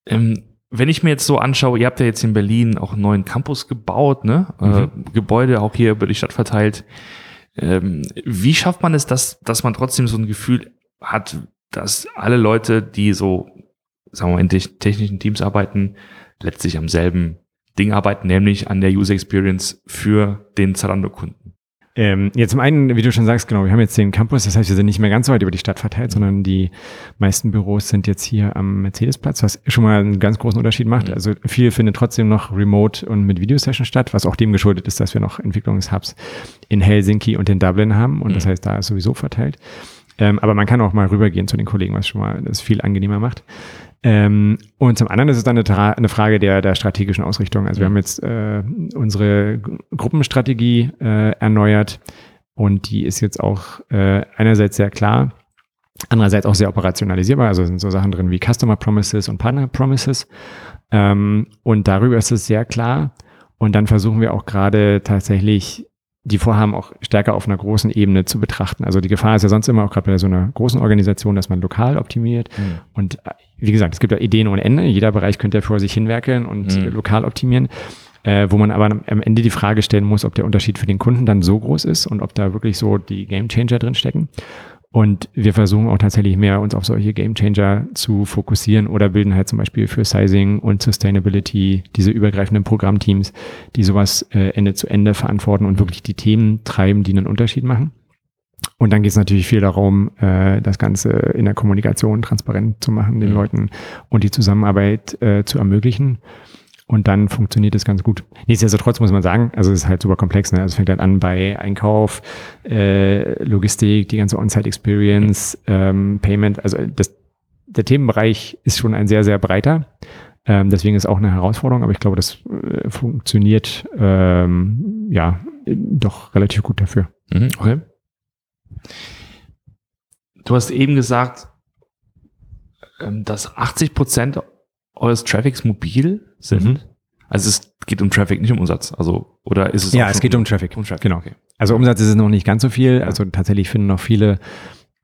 A: Ähm, wenn ich mir jetzt so anschaue, ihr habt ja jetzt in Berlin auch einen neuen Campus gebaut, ne? Äh, mhm. Äh, Gebäude auch hier über die Stadt verteilt. Ähm, wie schafft man es, dass, dass man trotzdem so ein Gefühl hat, dass alle Leute, die so, sagen wir mal, in technischen Teams arbeiten, letztlich am selben Ding arbeiten, nämlich an der User Experience für den Zalando-Kunden?
B: Ähm, ja, zum einen, wie du schon sagst, genau, wir haben jetzt den Campus, das heißt, wir sind nicht mehr ganz so weit über die Stadt verteilt, sondern die meisten Büros sind jetzt hier am Mercedesplatz, was schon mal einen ganz großen Unterschied macht. Mhm. Also viel findet trotzdem noch remote und mit Videosession statt, was auch dem geschuldet ist, dass wir noch Entwicklungshubs in Helsinki und in Dublin haben und mhm. das heißt, da ist sowieso verteilt. Ähm, aber man kann auch mal rübergehen zu den Kollegen, was schon mal das viel angenehmer macht. Ähm, und zum anderen ist es dann eine, eine, Frage der, der strategischen Ausrichtung. Also wir haben jetzt äh, unsere Gruppenstrategie äh, erneuert und die ist jetzt auch äh, einerseits sehr klar, andererseits auch sehr operationalisierbar. Also sind so Sachen drin wie Customer Promises und Partner Promises. Ähm, und darüber ist es sehr klar. Und dann versuchen wir auch gerade tatsächlich die Vorhaben auch stärker auf einer großen Ebene zu betrachten. Also die Gefahr ist ja sonst immer auch gerade bei so einer großen Organisation, dass man lokal optimiert. Mhm. Und äh, wie gesagt, es gibt ja Ideen ohne Ende. Jeder Bereich könnte ja vor sich hinwerkeln und mhm. lokal optimieren. Äh, wo man aber am Ende die Frage stellen muss, ob der Unterschied für den Kunden dann so groß ist und ob da wirklich so die Game Changer drin stecken. Und wir versuchen auch tatsächlich mehr uns auf solche Game Changer zu fokussieren oder bilden halt zum Beispiel für Sizing und Sustainability diese übergreifenden Programmteams, die sowas äh, Ende zu Ende verantworten und wirklich die Themen treiben, die einen Unterschied machen. Und dann geht es natürlich viel darum, äh, das Ganze in der Kommunikation transparent zu machen, den mhm. Leuten und die Zusammenarbeit äh, zu ermöglichen. Und dann funktioniert es ganz gut. Nichtsdestotrotz muss man sagen, also es ist halt super komplex. Ne? Also es fängt halt an bei Einkauf, äh, Logistik, die ganze On-Site-Experience, ähm, Payment. Also das, der Themenbereich ist schon ein sehr, sehr breiter. Ähm, deswegen ist auch eine Herausforderung, aber ich glaube, das äh, funktioniert ähm, ja doch relativ gut dafür.
A: Mhm, okay. Du hast eben gesagt, ähm, dass 80 Prozent eures Traffics mobil sind? Mhm. Also es geht um Traffic, nicht um Umsatz. Also, oder ist es
B: Ja, es geht um Traffic. Um Traffic. Genau. Okay. Also Umsatz ist es noch nicht ganz so viel. Ja. Also tatsächlich finden noch viele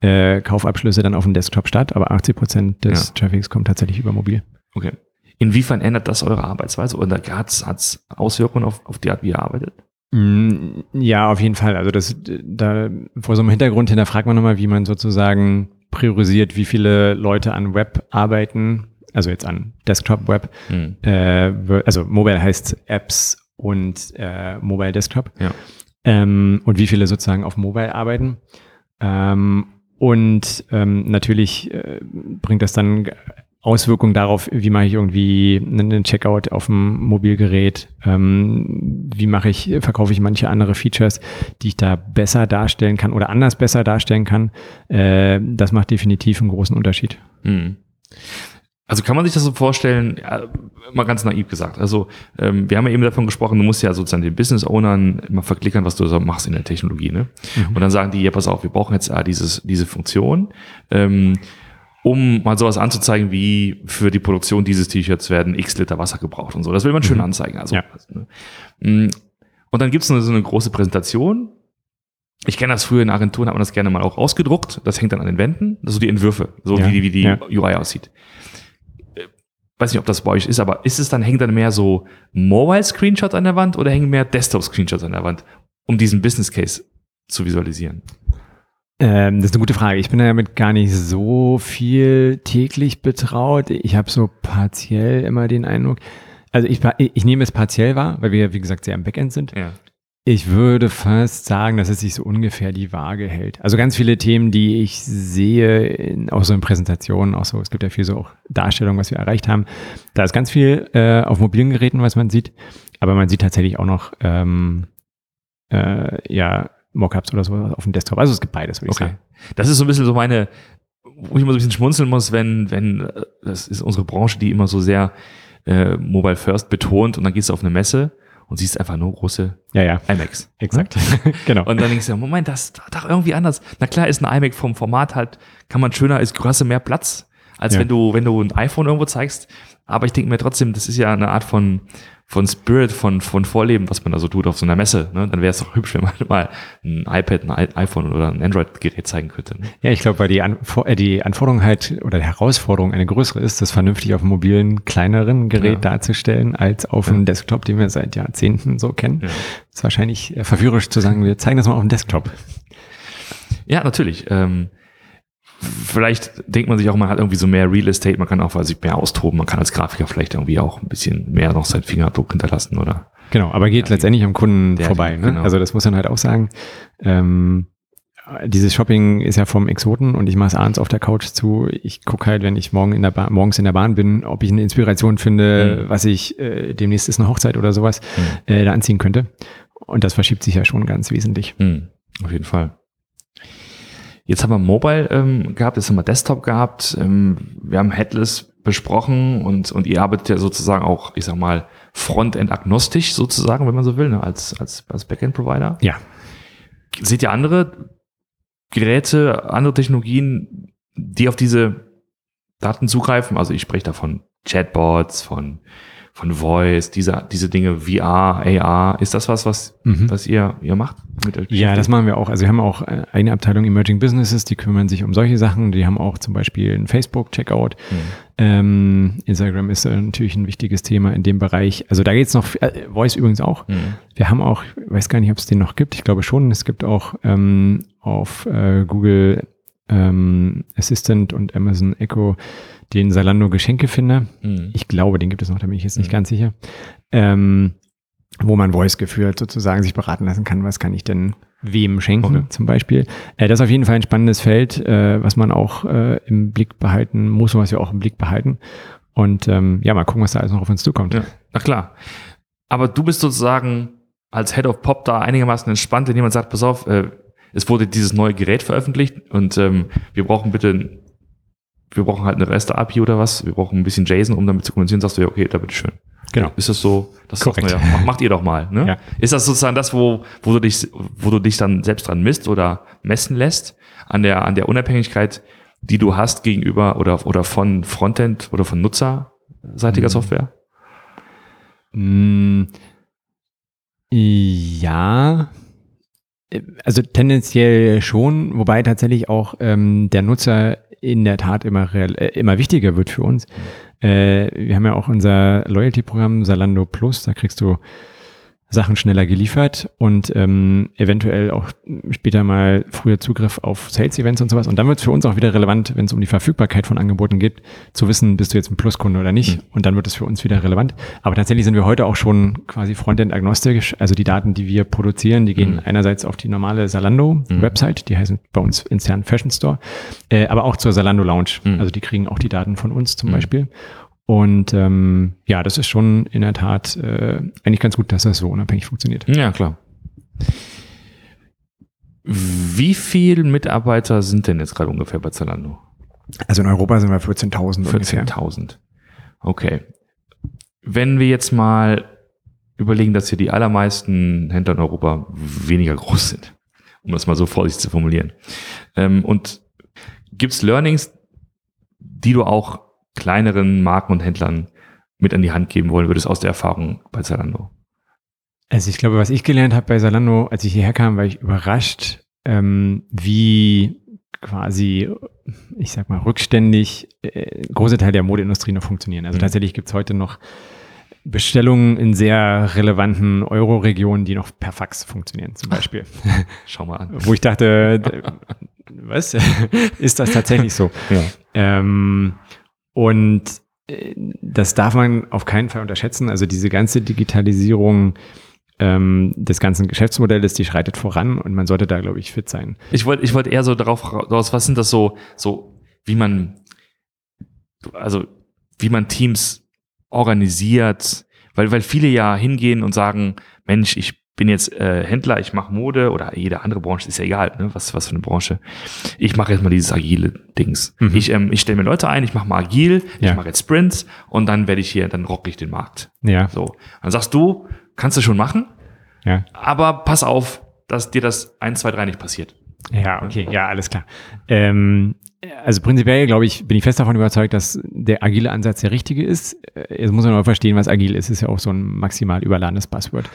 B: äh, Kaufabschlüsse dann auf dem Desktop statt, aber 80 Prozent des ja. Traffics kommt tatsächlich über mobil.
A: Okay. Inwiefern ändert das eure Arbeitsweise oder hat es Auswirkungen auf, auf die Art, wie ihr arbeitet?
B: Mm, ja, auf jeden Fall. Also das, da vor so einem Hintergrund hinterfragt man nochmal, wie man sozusagen priorisiert, wie viele Leute an Web arbeiten also jetzt an Desktop Web. Mhm. Äh, also Mobile heißt Apps und äh, Mobile Desktop. Ja. Ähm, und wie viele sozusagen auf Mobile arbeiten. Ähm, und ähm, natürlich äh, bringt das dann Auswirkungen darauf, wie mache ich irgendwie einen Checkout auf dem Mobilgerät, ähm, wie mache ich, verkaufe ich manche andere Features, die ich da besser darstellen kann oder anders besser darstellen kann. Äh, das macht definitiv einen großen Unterschied. Mhm.
A: Also kann man sich das so vorstellen, ja, mal ganz naiv gesagt. Also ähm, wir haben ja eben davon gesprochen, du musst ja sozusagen den Business Ownern immer verklickern, was du so machst in der Technologie. Ne? Mhm. Und dann sagen die, ja pass auf, wir brauchen jetzt äh, dieses, diese Funktion, ähm, um mal sowas anzuzeigen, wie für die Produktion dieses T-Shirts werden x Liter Wasser gebraucht und so. Das will man schön mhm. anzeigen. Also, ja. ne? Und dann gibt's so eine große Präsentation ich kenne das früher in Agenturen, hat man das gerne mal auch ausgedruckt. Das hängt dann an den Wänden. Das sind so die Entwürfe, so ja, wie, wie die ja. UI aussieht weiß nicht, ob das bei euch ist, aber ist es dann, hängt dann mehr so Mobile-Screenshots an der Wand oder hängen mehr Desktop-Screenshots an der Wand, um diesen Business Case zu visualisieren?
B: Ähm, das ist eine gute Frage. Ich bin damit gar nicht so viel täglich betraut. Ich habe so partiell immer den Eindruck, also ich, ich nehme es partiell wahr, weil wir, wie gesagt, sehr am Backend sind. Ja. Ich würde fast sagen, dass es sich so ungefähr die Waage hält. Also ganz viele Themen, die ich sehe, in, auch so in Präsentationen, auch so, es gibt ja viel so auch Darstellungen, was wir erreicht haben. Da ist ganz viel äh, auf mobilen Geräten, was man sieht. Aber man sieht tatsächlich auch noch, ähm, äh, ja, Mockups oder so auf dem Desktop. Also es gibt beides, würde ich okay. sagen.
A: Das ist so ein bisschen so meine, wo ich immer so ein bisschen schmunzeln muss, wenn, wenn, äh, das ist unsere Branche, die immer so sehr äh, Mobile First betont und dann gehst du auf eine Messe und siehst einfach nur große
B: ja, ja.
A: iMacs.
B: Exakt. <laughs>
A: genau. Und dann denkst du, Moment, das ist doch irgendwie anders. Na klar ist ein iMac vom Format halt, kann man schöner, ist, du mehr Platz, als ja. wenn du, wenn du ein iPhone irgendwo zeigst. Aber ich denke mir trotzdem, das ist ja eine Art von, von Spirit, von, von Vorleben, was man da so tut auf so einer Messe. Ne? Dann wäre es doch hübsch, wenn man <laughs> mal ein iPad, ein iPhone oder ein Android-Gerät zeigen könnte. Ne?
B: Ja, ich glaube, weil die, Anfor äh, die Anforderung halt oder die Herausforderung eine größere ist, das vernünftig auf einem mobilen, kleineren Gerät ja. darzustellen, als auf ja. einem Desktop, den wir seit Jahrzehnten so kennen. Ja. ist wahrscheinlich äh, verführerisch zu sagen, wir zeigen das mal auf dem Desktop.
A: Ja, natürlich. Ähm, vielleicht denkt man sich auch, man hat irgendwie so mehr Real Estate, man kann auch sich mehr austoben, man kann als Grafiker vielleicht irgendwie auch ein bisschen mehr noch seinen Fingerabdruck hinterlassen, oder?
B: Genau, aber geht ja, letztendlich am Kunden vorbei. Ne? Genau. Also das muss man halt auch sagen. Ähm, dieses Shopping ist ja vom Exoten und ich mache es abends auf der Couch zu. Ich gucke halt, wenn ich morgen in der morgens in der Bahn bin, ob ich eine Inspiration finde, mhm. was ich äh, demnächst ist eine Hochzeit oder sowas, mhm. äh, da anziehen könnte. Und das verschiebt sich ja schon ganz wesentlich.
A: Mhm. Auf jeden Fall. Jetzt haben wir Mobile ähm, gehabt, jetzt haben wir Desktop gehabt, ähm, wir haben Headless besprochen und, und ihr arbeitet ja sozusagen auch, ich sag mal, Frontend-agnostisch sozusagen, wenn man so will, ne, als, als, als Backend-Provider.
B: Ja.
A: Seht ihr andere Geräte, andere Technologien, die auf diese Daten zugreifen? Also ich spreche da von Chatbots, von von Voice, diese, diese Dinge, VR, AR, ist das was, was, mhm. was ihr, ihr macht?
B: ja, das machen wir auch. Also wir haben auch äh, eine Abteilung Emerging Businesses, die kümmern sich um solche Sachen. Die haben auch zum Beispiel ein Facebook-Checkout. Mhm. Ähm, Instagram ist äh, natürlich ein wichtiges Thema in dem Bereich. Also da geht's noch, äh, Voice übrigens auch. Mhm. Wir haben auch, weiß gar nicht, ob es den noch gibt. Ich glaube schon. Es gibt auch ähm, auf äh, Google ähm, Assistant und Amazon Echo den Salando Geschenkefinder. Mhm. Ich glaube, den gibt es noch, da bin ich jetzt nicht mhm. ganz sicher. Ähm, wo man Voice geführt sozusagen sich beraten lassen kann, was kann ich denn wem schenken okay. zum Beispiel. Äh, das ist auf jeden Fall ein spannendes Feld, äh, was man auch äh, im Blick behalten muss und was wir auch im Blick behalten. Und ähm, ja, mal gucken, was da alles noch auf uns zukommt. Ja,
A: na klar. Aber du bist sozusagen als Head of Pop da einigermaßen entspannt, wenn jemand sagt, pass auf, äh, es wurde dieses neue Gerät veröffentlicht und ähm, wir brauchen bitte wir brauchen halt eine REST-API oder was, wir brauchen ein bisschen JSON, um damit zu kommunizieren, sagst du ja, okay, da bitteschön.
B: Genau.
A: Ist das so? Das
B: Korrekt.
A: Ist, ja, macht ihr doch mal. Ne? Ja. Ist das sozusagen das, wo, wo, du dich, wo du dich dann selbst dran misst oder messen lässt, an der, an der Unabhängigkeit, die du hast gegenüber oder, oder von Frontend oder von nutzerseitiger mhm. Software?
B: Mm, ja, also tendenziell schon, wobei tatsächlich auch ähm, der Nutzer in der Tat immer, äh, immer wichtiger wird für uns. Äh, wir haben ja auch unser Loyalty-Programm Salando Plus, da kriegst du Sachen schneller geliefert und ähm, eventuell auch später mal früher Zugriff auf Sales-Events und sowas. Und dann wird es für uns auch wieder relevant, wenn es um die Verfügbarkeit von Angeboten geht, zu wissen, bist du jetzt ein Pluskunde oder nicht. Mhm. Und dann wird es für uns wieder relevant. Aber tatsächlich sind wir heute auch schon quasi Frontend-agnostisch. Also die Daten, die wir produzieren, die gehen mhm. einerseits auf die normale Salando-Website, mhm. die heißen bei uns intern Fashion Store, äh, aber auch zur Salando Lounge. Mhm. Also die kriegen auch die Daten von uns zum mhm. Beispiel. Und ähm, ja, das ist schon in der Tat äh, eigentlich ganz gut, dass das so unabhängig funktioniert.
A: Ja, klar. Wie viele Mitarbeiter sind denn jetzt gerade ungefähr bei Zalando?
B: Also in Europa sind wir 14.000.
A: 14.000. Okay. Wenn wir jetzt mal überlegen, dass hier die allermeisten Händler in Europa weniger groß sind, um das mal so vorsichtig zu formulieren. Ähm, und gibt es Learnings, die du auch kleineren Marken und Händlern mit an die Hand geben wollen würdest aus der Erfahrung bei Zalando?
B: Also ich glaube, was ich gelernt habe bei Zalando, als ich hierher kam, war ich überrascht, ähm, wie quasi, ich sag mal, rückständig äh, große Teile der Modeindustrie noch funktionieren. Also mhm. tatsächlich gibt es heute noch Bestellungen in sehr relevanten Euro-Regionen, die noch per Fax funktionieren, zum Beispiel. <laughs>
A: Schau mal an.
B: Wo ich dachte, was? <laughs> Ist das tatsächlich so?
A: Ja.
B: Ähm, und äh, das darf man auf keinen Fall unterschätzen. Also diese ganze Digitalisierung ähm, des ganzen Geschäftsmodells, die schreitet voran und man sollte da, glaube ich, fit sein.
A: Ich wollte ich wollte eher so darauf raus, was sind das so, so wie man, also wie man Teams organisiert, weil, weil viele ja hingehen und sagen, Mensch, ich bin jetzt äh, Händler, ich mache Mode oder jede andere Branche, ist ja egal, ne, was, was für eine Branche. Ich mache jetzt mal dieses agile Dings. Mhm. Ich, ähm, ich stelle mir Leute ein, ich mache mal agil, ja. ich mache jetzt Sprints und dann werde ich hier, dann rocke ich den Markt.
B: Ja.
A: So. Dann sagst du, kannst du schon machen,
B: ja.
A: aber pass auf, dass dir das eins, zwei, drei nicht passiert.
B: Ja, okay, ja, alles klar. Ähm, Also prinzipiell, glaube ich, bin ich fest davon überzeugt, dass der agile Ansatz der richtige ist. Äh, jetzt muss man aber verstehen, was agil ist. Ist ja auch so ein maximal überladenes Passwort.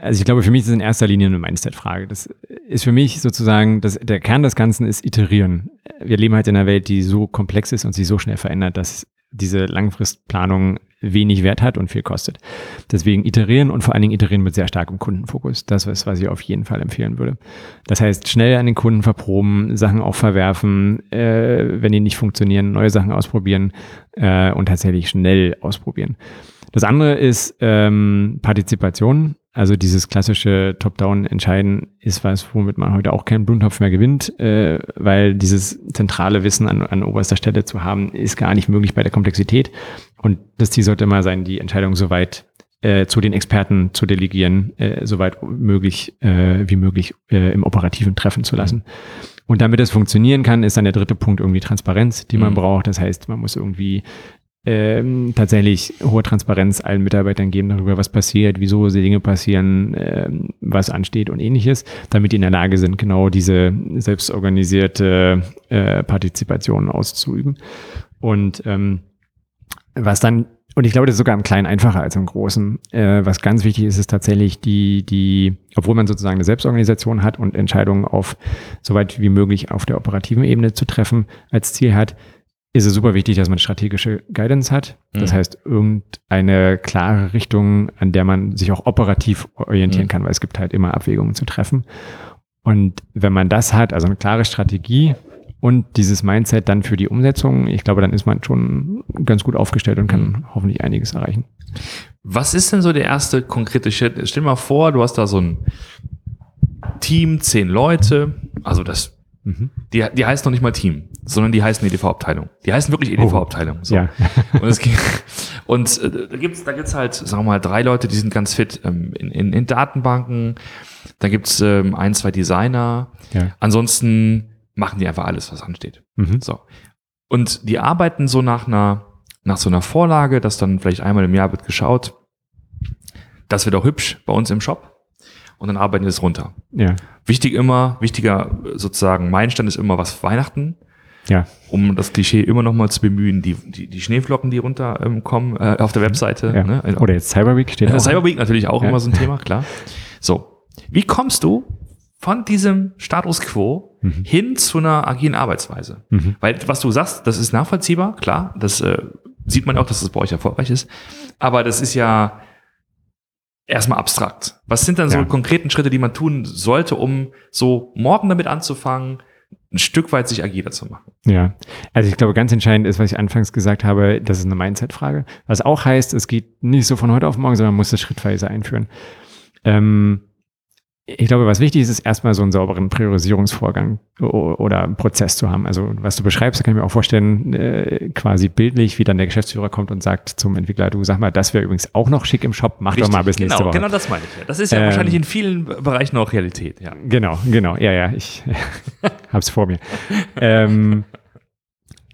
B: Also ich glaube, für mich ist es in erster Linie eine Mindset-Frage. Das ist für mich sozusagen, das, der Kern des Ganzen ist iterieren. Wir leben halt in einer Welt, die so komplex ist und sich so schnell verändert, dass diese Langfristplanung wenig Wert hat und viel kostet. Deswegen iterieren und vor allen Dingen iterieren mit sehr starkem Kundenfokus. Das ist, was ich auf jeden Fall empfehlen würde. Das heißt, schnell an den Kunden verproben, Sachen auch verwerfen, äh, wenn die nicht funktionieren, neue Sachen ausprobieren äh, und tatsächlich schnell ausprobieren. Das andere ist ähm, Partizipation. Also dieses klassische Top-Down-Entscheiden ist was, womit man heute auch keinen Blumentopf mehr gewinnt, äh, weil dieses zentrale Wissen an, an oberster Stelle zu haben, ist gar nicht möglich bei der Komplexität. Und das Ziel sollte immer sein, die Entscheidung soweit äh, zu den Experten zu delegieren, äh, soweit möglich äh, wie möglich äh, im operativen treffen zu lassen. Und damit das funktionieren kann, ist dann der dritte Punkt irgendwie Transparenz, die man mhm. braucht. Das heißt, man muss irgendwie ähm, tatsächlich hohe Transparenz allen Mitarbeitern geben darüber, was passiert, wieso diese Dinge passieren, ähm, was ansteht und ähnliches, damit die in der Lage sind, genau diese selbstorganisierte äh, Partizipation auszuüben. Und ähm, was dann und ich glaube, das ist sogar im Kleinen einfacher als im Großen. Äh, was ganz wichtig ist, ist tatsächlich die, die, obwohl man sozusagen eine Selbstorganisation hat und Entscheidungen auf so weit wie möglich auf der operativen Ebene zu treffen als Ziel hat, ist es super wichtig, dass man strategische Guidance hat. Das mhm. heißt, irgendeine klare Richtung, an der man sich auch operativ orientieren mhm. kann, weil es gibt halt immer Abwägungen zu treffen. Und wenn man das hat, also eine klare Strategie und dieses Mindset dann für die Umsetzung, ich glaube, dann ist man schon ganz gut aufgestellt und kann mhm. hoffentlich einiges erreichen.
A: Was ist denn so der erste konkrete Schritt? Stell dir mal vor, du hast da so ein Team, zehn Leute, also das Mhm. Die, die heißt noch nicht mal Team, sondern die heißen EDV-Abteilung. Die heißen wirklich EDV-Abteilung. So. Ja. und es und äh, da gibt's da gibt's halt, sagen wir mal, drei Leute, die sind ganz fit ähm, in, in, in Datenbanken. Da gibt's ähm, ein, zwei Designer. Ja. Ansonsten machen die einfach alles, was ansteht. Mhm. So. Und die arbeiten so nach einer, nach so einer Vorlage, dass dann vielleicht einmal im Jahr wird geschaut. Das wird auch hübsch bei uns im Shop und dann arbeiten wir es runter. Ja. Wichtig immer, wichtiger sozusagen Meilenstein ist immer was Weihnachten. Ja. Um das Klischee immer noch mal zu bemühen, die, die, die Schneeflocken, die runterkommen ähm, äh, auf der Webseite. Ja.
B: Ne? Oder jetzt Cyber Week
A: steht äh, Cyber Week natürlich auch ja. immer so ein Thema, klar. So, wie kommst du von diesem Status quo mhm. hin zu einer agilen Arbeitsweise? Mhm. Weil was du sagst, das ist nachvollziehbar, klar, das äh, sieht man auch, dass das bei euch erfolgreich ist. Aber das ist ja erstmal abstrakt. Was sind dann so ja. konkreten Schritte, die man tun sollte, um so morgen damit anzufangen, ein Stück weit sich agiler zu machen?
B: Ja, also ich glaube, ganz entscheidend ist, was ich anfangs gesagt habe, das ist eine Mindset-Frage. Was auch heißt, es geht nicht so von heute auf morgen, sondern man muss das schrittweise einführen. Ähm, ich glaube, was wichtig ist, ist erstmal so einen sauberen Priorisierungsvorgang oder Prozess zu haben. Also was du beschreibst, da kann ich mir auch vorstellen, äh, quasi bildlich, wie dann der Geschäftsführer kommt und sagt zum Entwickler, du sag mal, das wäre übrigens auch noch schick im Shop, mach Richtig, doch mal bis nächste
A: genau,
B: Woche.
A: Genau, das meine ich. Das ist ja ähm, wahrscheinlich in vielen Bereichen auch Realität. Ja.
B: Genau, genau, ja, ja, ich <laughs> hab's vor mir. ähm,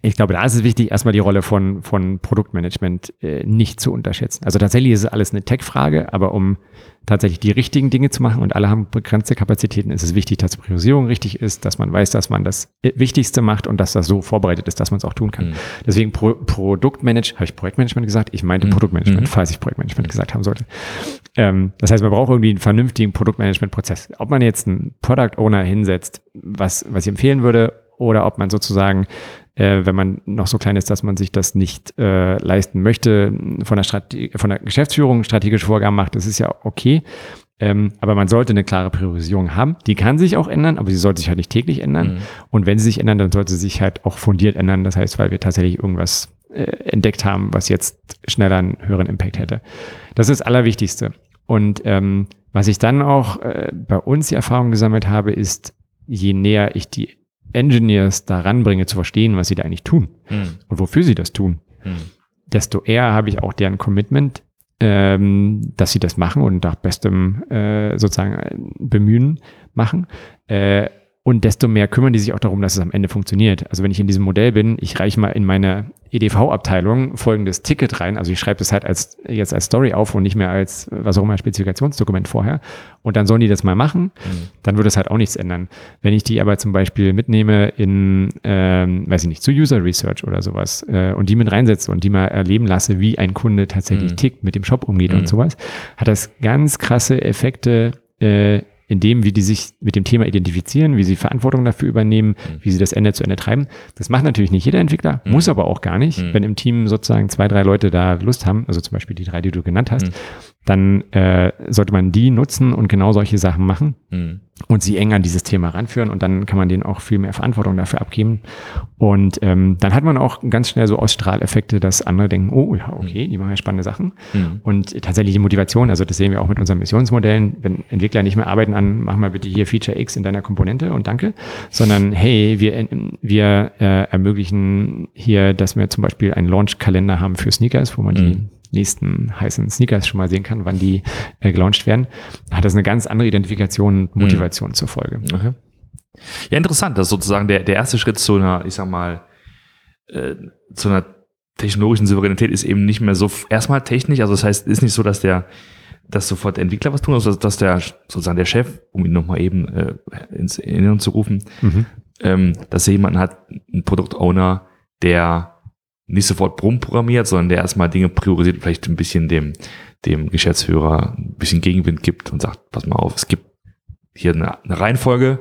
B: ich glaube, da ist es wichtig, erstmal die Rolle von, von Produktmanagement äh, nicht zu unterschätzen. Also tatsächlich ist es alles eine Tech-Frage, aber um tatsächlich die richtigen Dinge zu machen und alle haben begrenzte Kapazitäten, ist es wichtig, dass die Priorisierung richtig ist, dass man weiß, dass man das Wichtigste macht und dass das so vorbereitet ist, dass man es auch tun kann. Mhm. Deswegen Pro Produktmanagement, habe ich Projektmanagement gesagt? Ich meinte mhm. Produktmanagement, mhm. falls ich Projektmanagement gesagt haben sollte. Ähm, das heißt, man braucht irgendwie einen vernünftigen Produktmanagement-Prozess. Ob man jetzt einen Product Owner hinsetzt, was, was ich empfehlen würde, oder ob man sozusagen äh, wenn man noch so klein ist, dass man sich das nicht äh, leisten möchte, von der, Strate von der Geschäftsführung strategische Vorgaben macht, das ist ja okay. Ähm, aber man sollte eine klare Priorisierung haben. Die kann sich auch ändern, aber sie sollte sich halt nicht täglich ändern. Mhm. Und wenn sie sich ändern, dann sollte sie sich halt auch fundiert ändern. Das heißt, weil wir tatsächlich irgendwas äh, entdeckt haben, was jetzt schneller einen höheren Impact hätte. Das ist das Allerwichtigste. Und ähm, was ich dann auch äh, bei uns die Erfahrung gesammelt habe, ist, je näher ich die Engineers daran bringe, zu verstehen, was sie da eigentlich tun mhm. und wofür sie das tun, mhm. desto eher habe ich auch deren Commitment, ähm, dass sie das machen und nach bestem äh, sozusagen Bemühen machen. Äh, und desto mehr kümmern die sich auch darum, dass es am Ende funktioniert. Also wenn ich in diesem Modell bin, ich reiche mal in meine EDV-Abteilung folgendes Ticket rein. Also ich schreibe das halt als, jetzt als Story auf und nicht mehr als, was auch immer, Spezifikationsdokument vorher. Und dann sollen die das mal machen. Mhm. Dann würde es halt auch nichts ändern. Wenn ich die aber zum Beispiel mitnehme in, ähm, weiß ich nicht, zu User Research oder sowas äh, und die mit reinsetze und die mal erleben lasse, wie ein Kunde tatsächlich mhm. tickt, mit dem Shop umgeht mhm. und sowas, hat das ganz krasse Effekte äh, in dem, wie die sich mit dem Thema identifizieren, wie sie Verantwortung dafür übernehmen, mhm. wie sie das Ende zu Ende treiben. Das macht natürlich nicht jeder Entwickler, mhm. muss aber auch gar nicht. Mhm. Wenn im Team sozusagen zwei, drei Leute da Lust haben, also zum Beispiel die drei, die du genannt hast, mhm. Dann äh, sollte man die nutzen und genau solche Sachen machen. Mhm und sie eng an dieses Thema ranführen und dann kann man denen auch viel mehr Verantwortung dafür abgeben. Und ähm, dann hat man auch ganz schnell so Ausstrahleffekte, dass andere denken, oh ja, okay, die machen ja spannende Sachen. Mhm. Und tatsächlich die Motivation, also das sehen wir auch mit unseren Missionsmodellen, wenn Entwickler nicht mehr arbeiten an, mach mal bitte hier Feature X in deiner Komponente und danke, sondern hey, wir, wir äh, ermöglichen hier, dass wir zum Beispiel einen Launch-Kalender haben für Sneakers, wo man mhm. die nächsten heißen Sneakers schon mal sehen kann, wann die äh, gelauncht werden, hat das eine ganz andere Identifikation und Motivation mhm. zur Folge. Okay.
A: Ja, interessant. Das ist sozusagen der, der erste Schritt zu einer, ich sag mal, äh, zu einer technologischen Souveränität ist eben nicht mehr so erstmal technisch. Also das heißt, ist nicht so, dass der dass sofort der Entwickler was tun, also dass der sozusagen der Chef, um ihn nochmal eben äh, ins Erinnerung zu rufen, mhm. ähm, dass er jemanden hat, einen Produktowner, der nicht sofort Brumm programmiert, sondern der erstmal Dinge priorisiert, vielleicht ein bisschen dem, dem Geschäftsführer ein bisschen Gegenwind gibt und sagt, pass mal auf, es gibt hier eine, eine Reihenfolge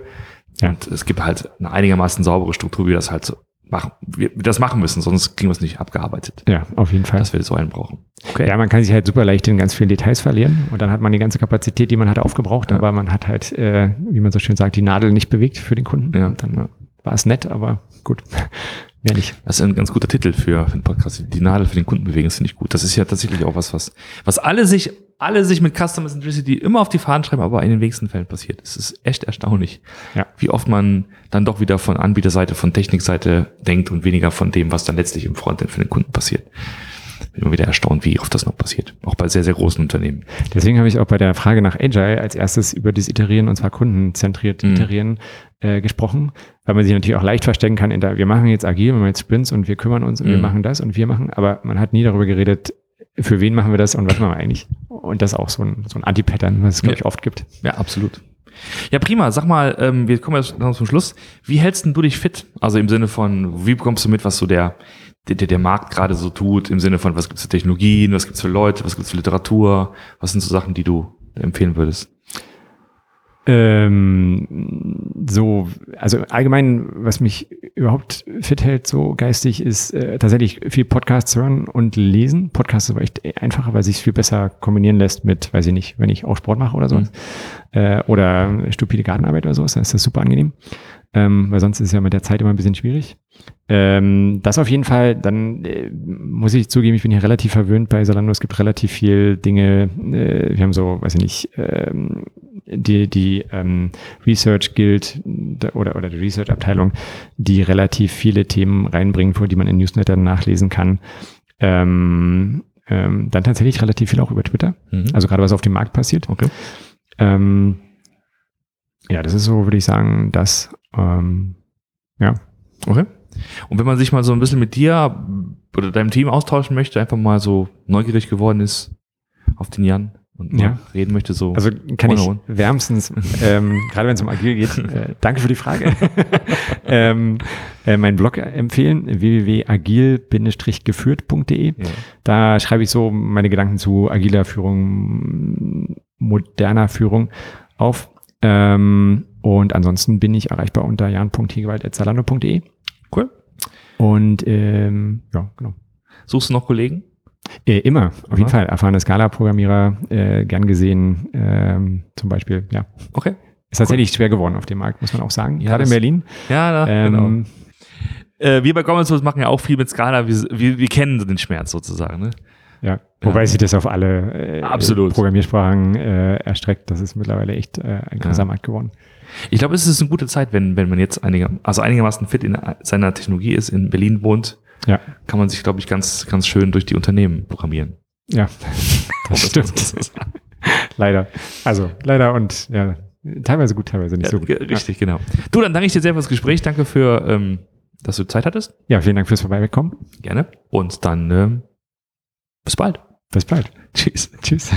A: ja. und es gibt halt eine einigermaßen saubere Struktur, wie wir das halt so machen, wir, das machen müssen, sonst kriegen wir es nicht abgearbeitet.
B: Ja, auf jeden Fall.
A: Dass wir so einen brauchen.
B: Okay. Ja, man kann sich halt super leicht in ganz vielen Details verlieren und dann hat man die ganze Kapazität, die man hat, aufgebraucht, ja. aber man hat halt, äh, wie man so schön sagt, die Nadel nicht bewegt für den Kunden. Ja. Und dann war es nett, aber gut. <laughs>
A: Mehr nicht. Das ist ein ganz guter Titel für, für einen Podcast. Die Nadel für den Kunden bewegen, das finde ich gut. Das ist ja tatsächlich auch was, was, was alle sich, alle sich mit Customer Centricity immer auf die Fahnen schreiben, aber in den wenigsten Fällen passiert. Es ist echt erstaunlich, ja. wie oft man dann doch wieder von Anbieterseite, von Technikseite denkt und weniger von dem, was dann letztlich im Frontend für den Kunden passiert bin immer wieder erstaunt, wie oft das noch passiert. Auch bei sehr, sehr großen Unternehmen.
B: Deswegen habe ich auch bei der Frage nach Agile als erstes über das Iterieren und zwar kundenzentriert mhm. Iterieren äh, gesprochen, weil man sich natürlich auch leicht verstecken kann, in der, wir machen jetzt agil, wir machen jetzt Sprints und wir kümmern uns und mhm. wir machen das und wir machen, aber man hat nie darüber geredet, für wen machen wir das und was machen wir eigentlich? Und das ist auch so ein, so ein Anti-Pattern, was es, glaube ich, oft gibt.
A: Ja, absolut. Ja, prima. Sag mal, ähm, wir kommen jetzt noch zum Schluss. Wie hältst denn du dich fit? Also im Sinne von, wie bekommst du mit, was so der, der, der Markt gerade so tut, im Sinne von, was gibt's für Technologien, was gibt's für Leute, was gibt's für Literatur? Was sind so Sachen, die du empfehlen würdest?
B: Ähm, so, also allgemein, was mich überhaupt fit hält, so geistig, ist äh, tatsächlich viel Podcasts hören und lesen. Podcasts ist aber echt einfacher, weil sich viel besser kombinieren lässt mit, weiß ich nicht, wenn ich auch Sport mache oder so. Mhm. Äh, oder stupide Gartenarbeit oder sowas, dann ist das super angenehm. Ähm, weil sonst ist es ja mit der Zeit immer ein bisschen schwierig. Ähm, das auf jeden Fall, dann äh, muss ich zugeben, ich bin hier relativ verwöhnt bei Salando. Es gibt relativ viel Dinge, äh, wir haben so, weiß ich nicht, ähm, die, die ähm, Research Guild oder, oder die Research Abteilung, die relativ viele Themen reinbringen, vor die man in Newslettern nachlesen kann. Ähm, ähm, dann tatsächlich relativ viel auch über Twitter. Mhm. Also gerade was auf dem Markt passiert. Okay. Ähm, ja, das ist so, würde ich sagen, das, ähm, ja.
A: Okay. Und wenn man sich mal so ein bisschen mit dir oder deinem Team austauschen möchte, einfach mal so neugierig geworden ist auf den Jan, und ja. reden möchte, so.
B: Also kann ich wärmstens, ähm, <laughs> gerade wenn es um Agil geht, äh, danke für die Frage, <laughs> ähm, äh, meinen Blog empfehlen, www.agil-geführt.de. Ja. Da schreibe ich so meine Gedanken zu agiler Führung, moderner Führung auf. Ähm, und ansonsten bin ich erreichbar unter jan.hegewald.zalando.de.
A: Cool.
B: Und ähm, ja, genau.
A: Suchst du noch Kollegen?
B: Äh, immer, auf Aha. jeden Fall. Erfahrene Scala-Programmierer, äh, gern gesehen, ähm, zum Beispiel, ja.
A: Okay.
B: Ist tatsächlich cool. schwer geworden auf dem Markt, muss man auch sagen. Ja, Gerade in Berlin.
A: Ja, da, ähm, genau. Äh, wir bei Common Source machen ja auch viel mit Scala. Wir, wir, wir kennen den Schmerz sozusagen. Ne?
B: Ja, wobei ja. sich das auf alle
A: äh.
B: Programmiersprachen äh, erstreckt. Das ist mittlerweile echt äh, ein krasser ja. Markt geworden.
A: Ich glaube, es ist eine gute Zeit, wenn, wenn man jetzt einiger, also einigermaßen fit in seiner Technologie ist, in Berlin wohnt, ja. kann man sich, glaube ich, ganz, ganz schön durch die Unternehmen programmieren.
B: Ja, <laughs> das stimmt. leider. Also, leider und ja, Teilweise gut, teilweise nicht
A: ja,
B: so gut.
A: Richtig, genau. Du, dann danke ich dir sehr fürs Gespräch. Danke für, ähm, dass du Zeit hattest.
B: Ja, vielen Dank fürs Vorbeikommen.
A: Gerne. Und dann ähm, bis bald.
B: Bis bald. Tschüss. Tschüss.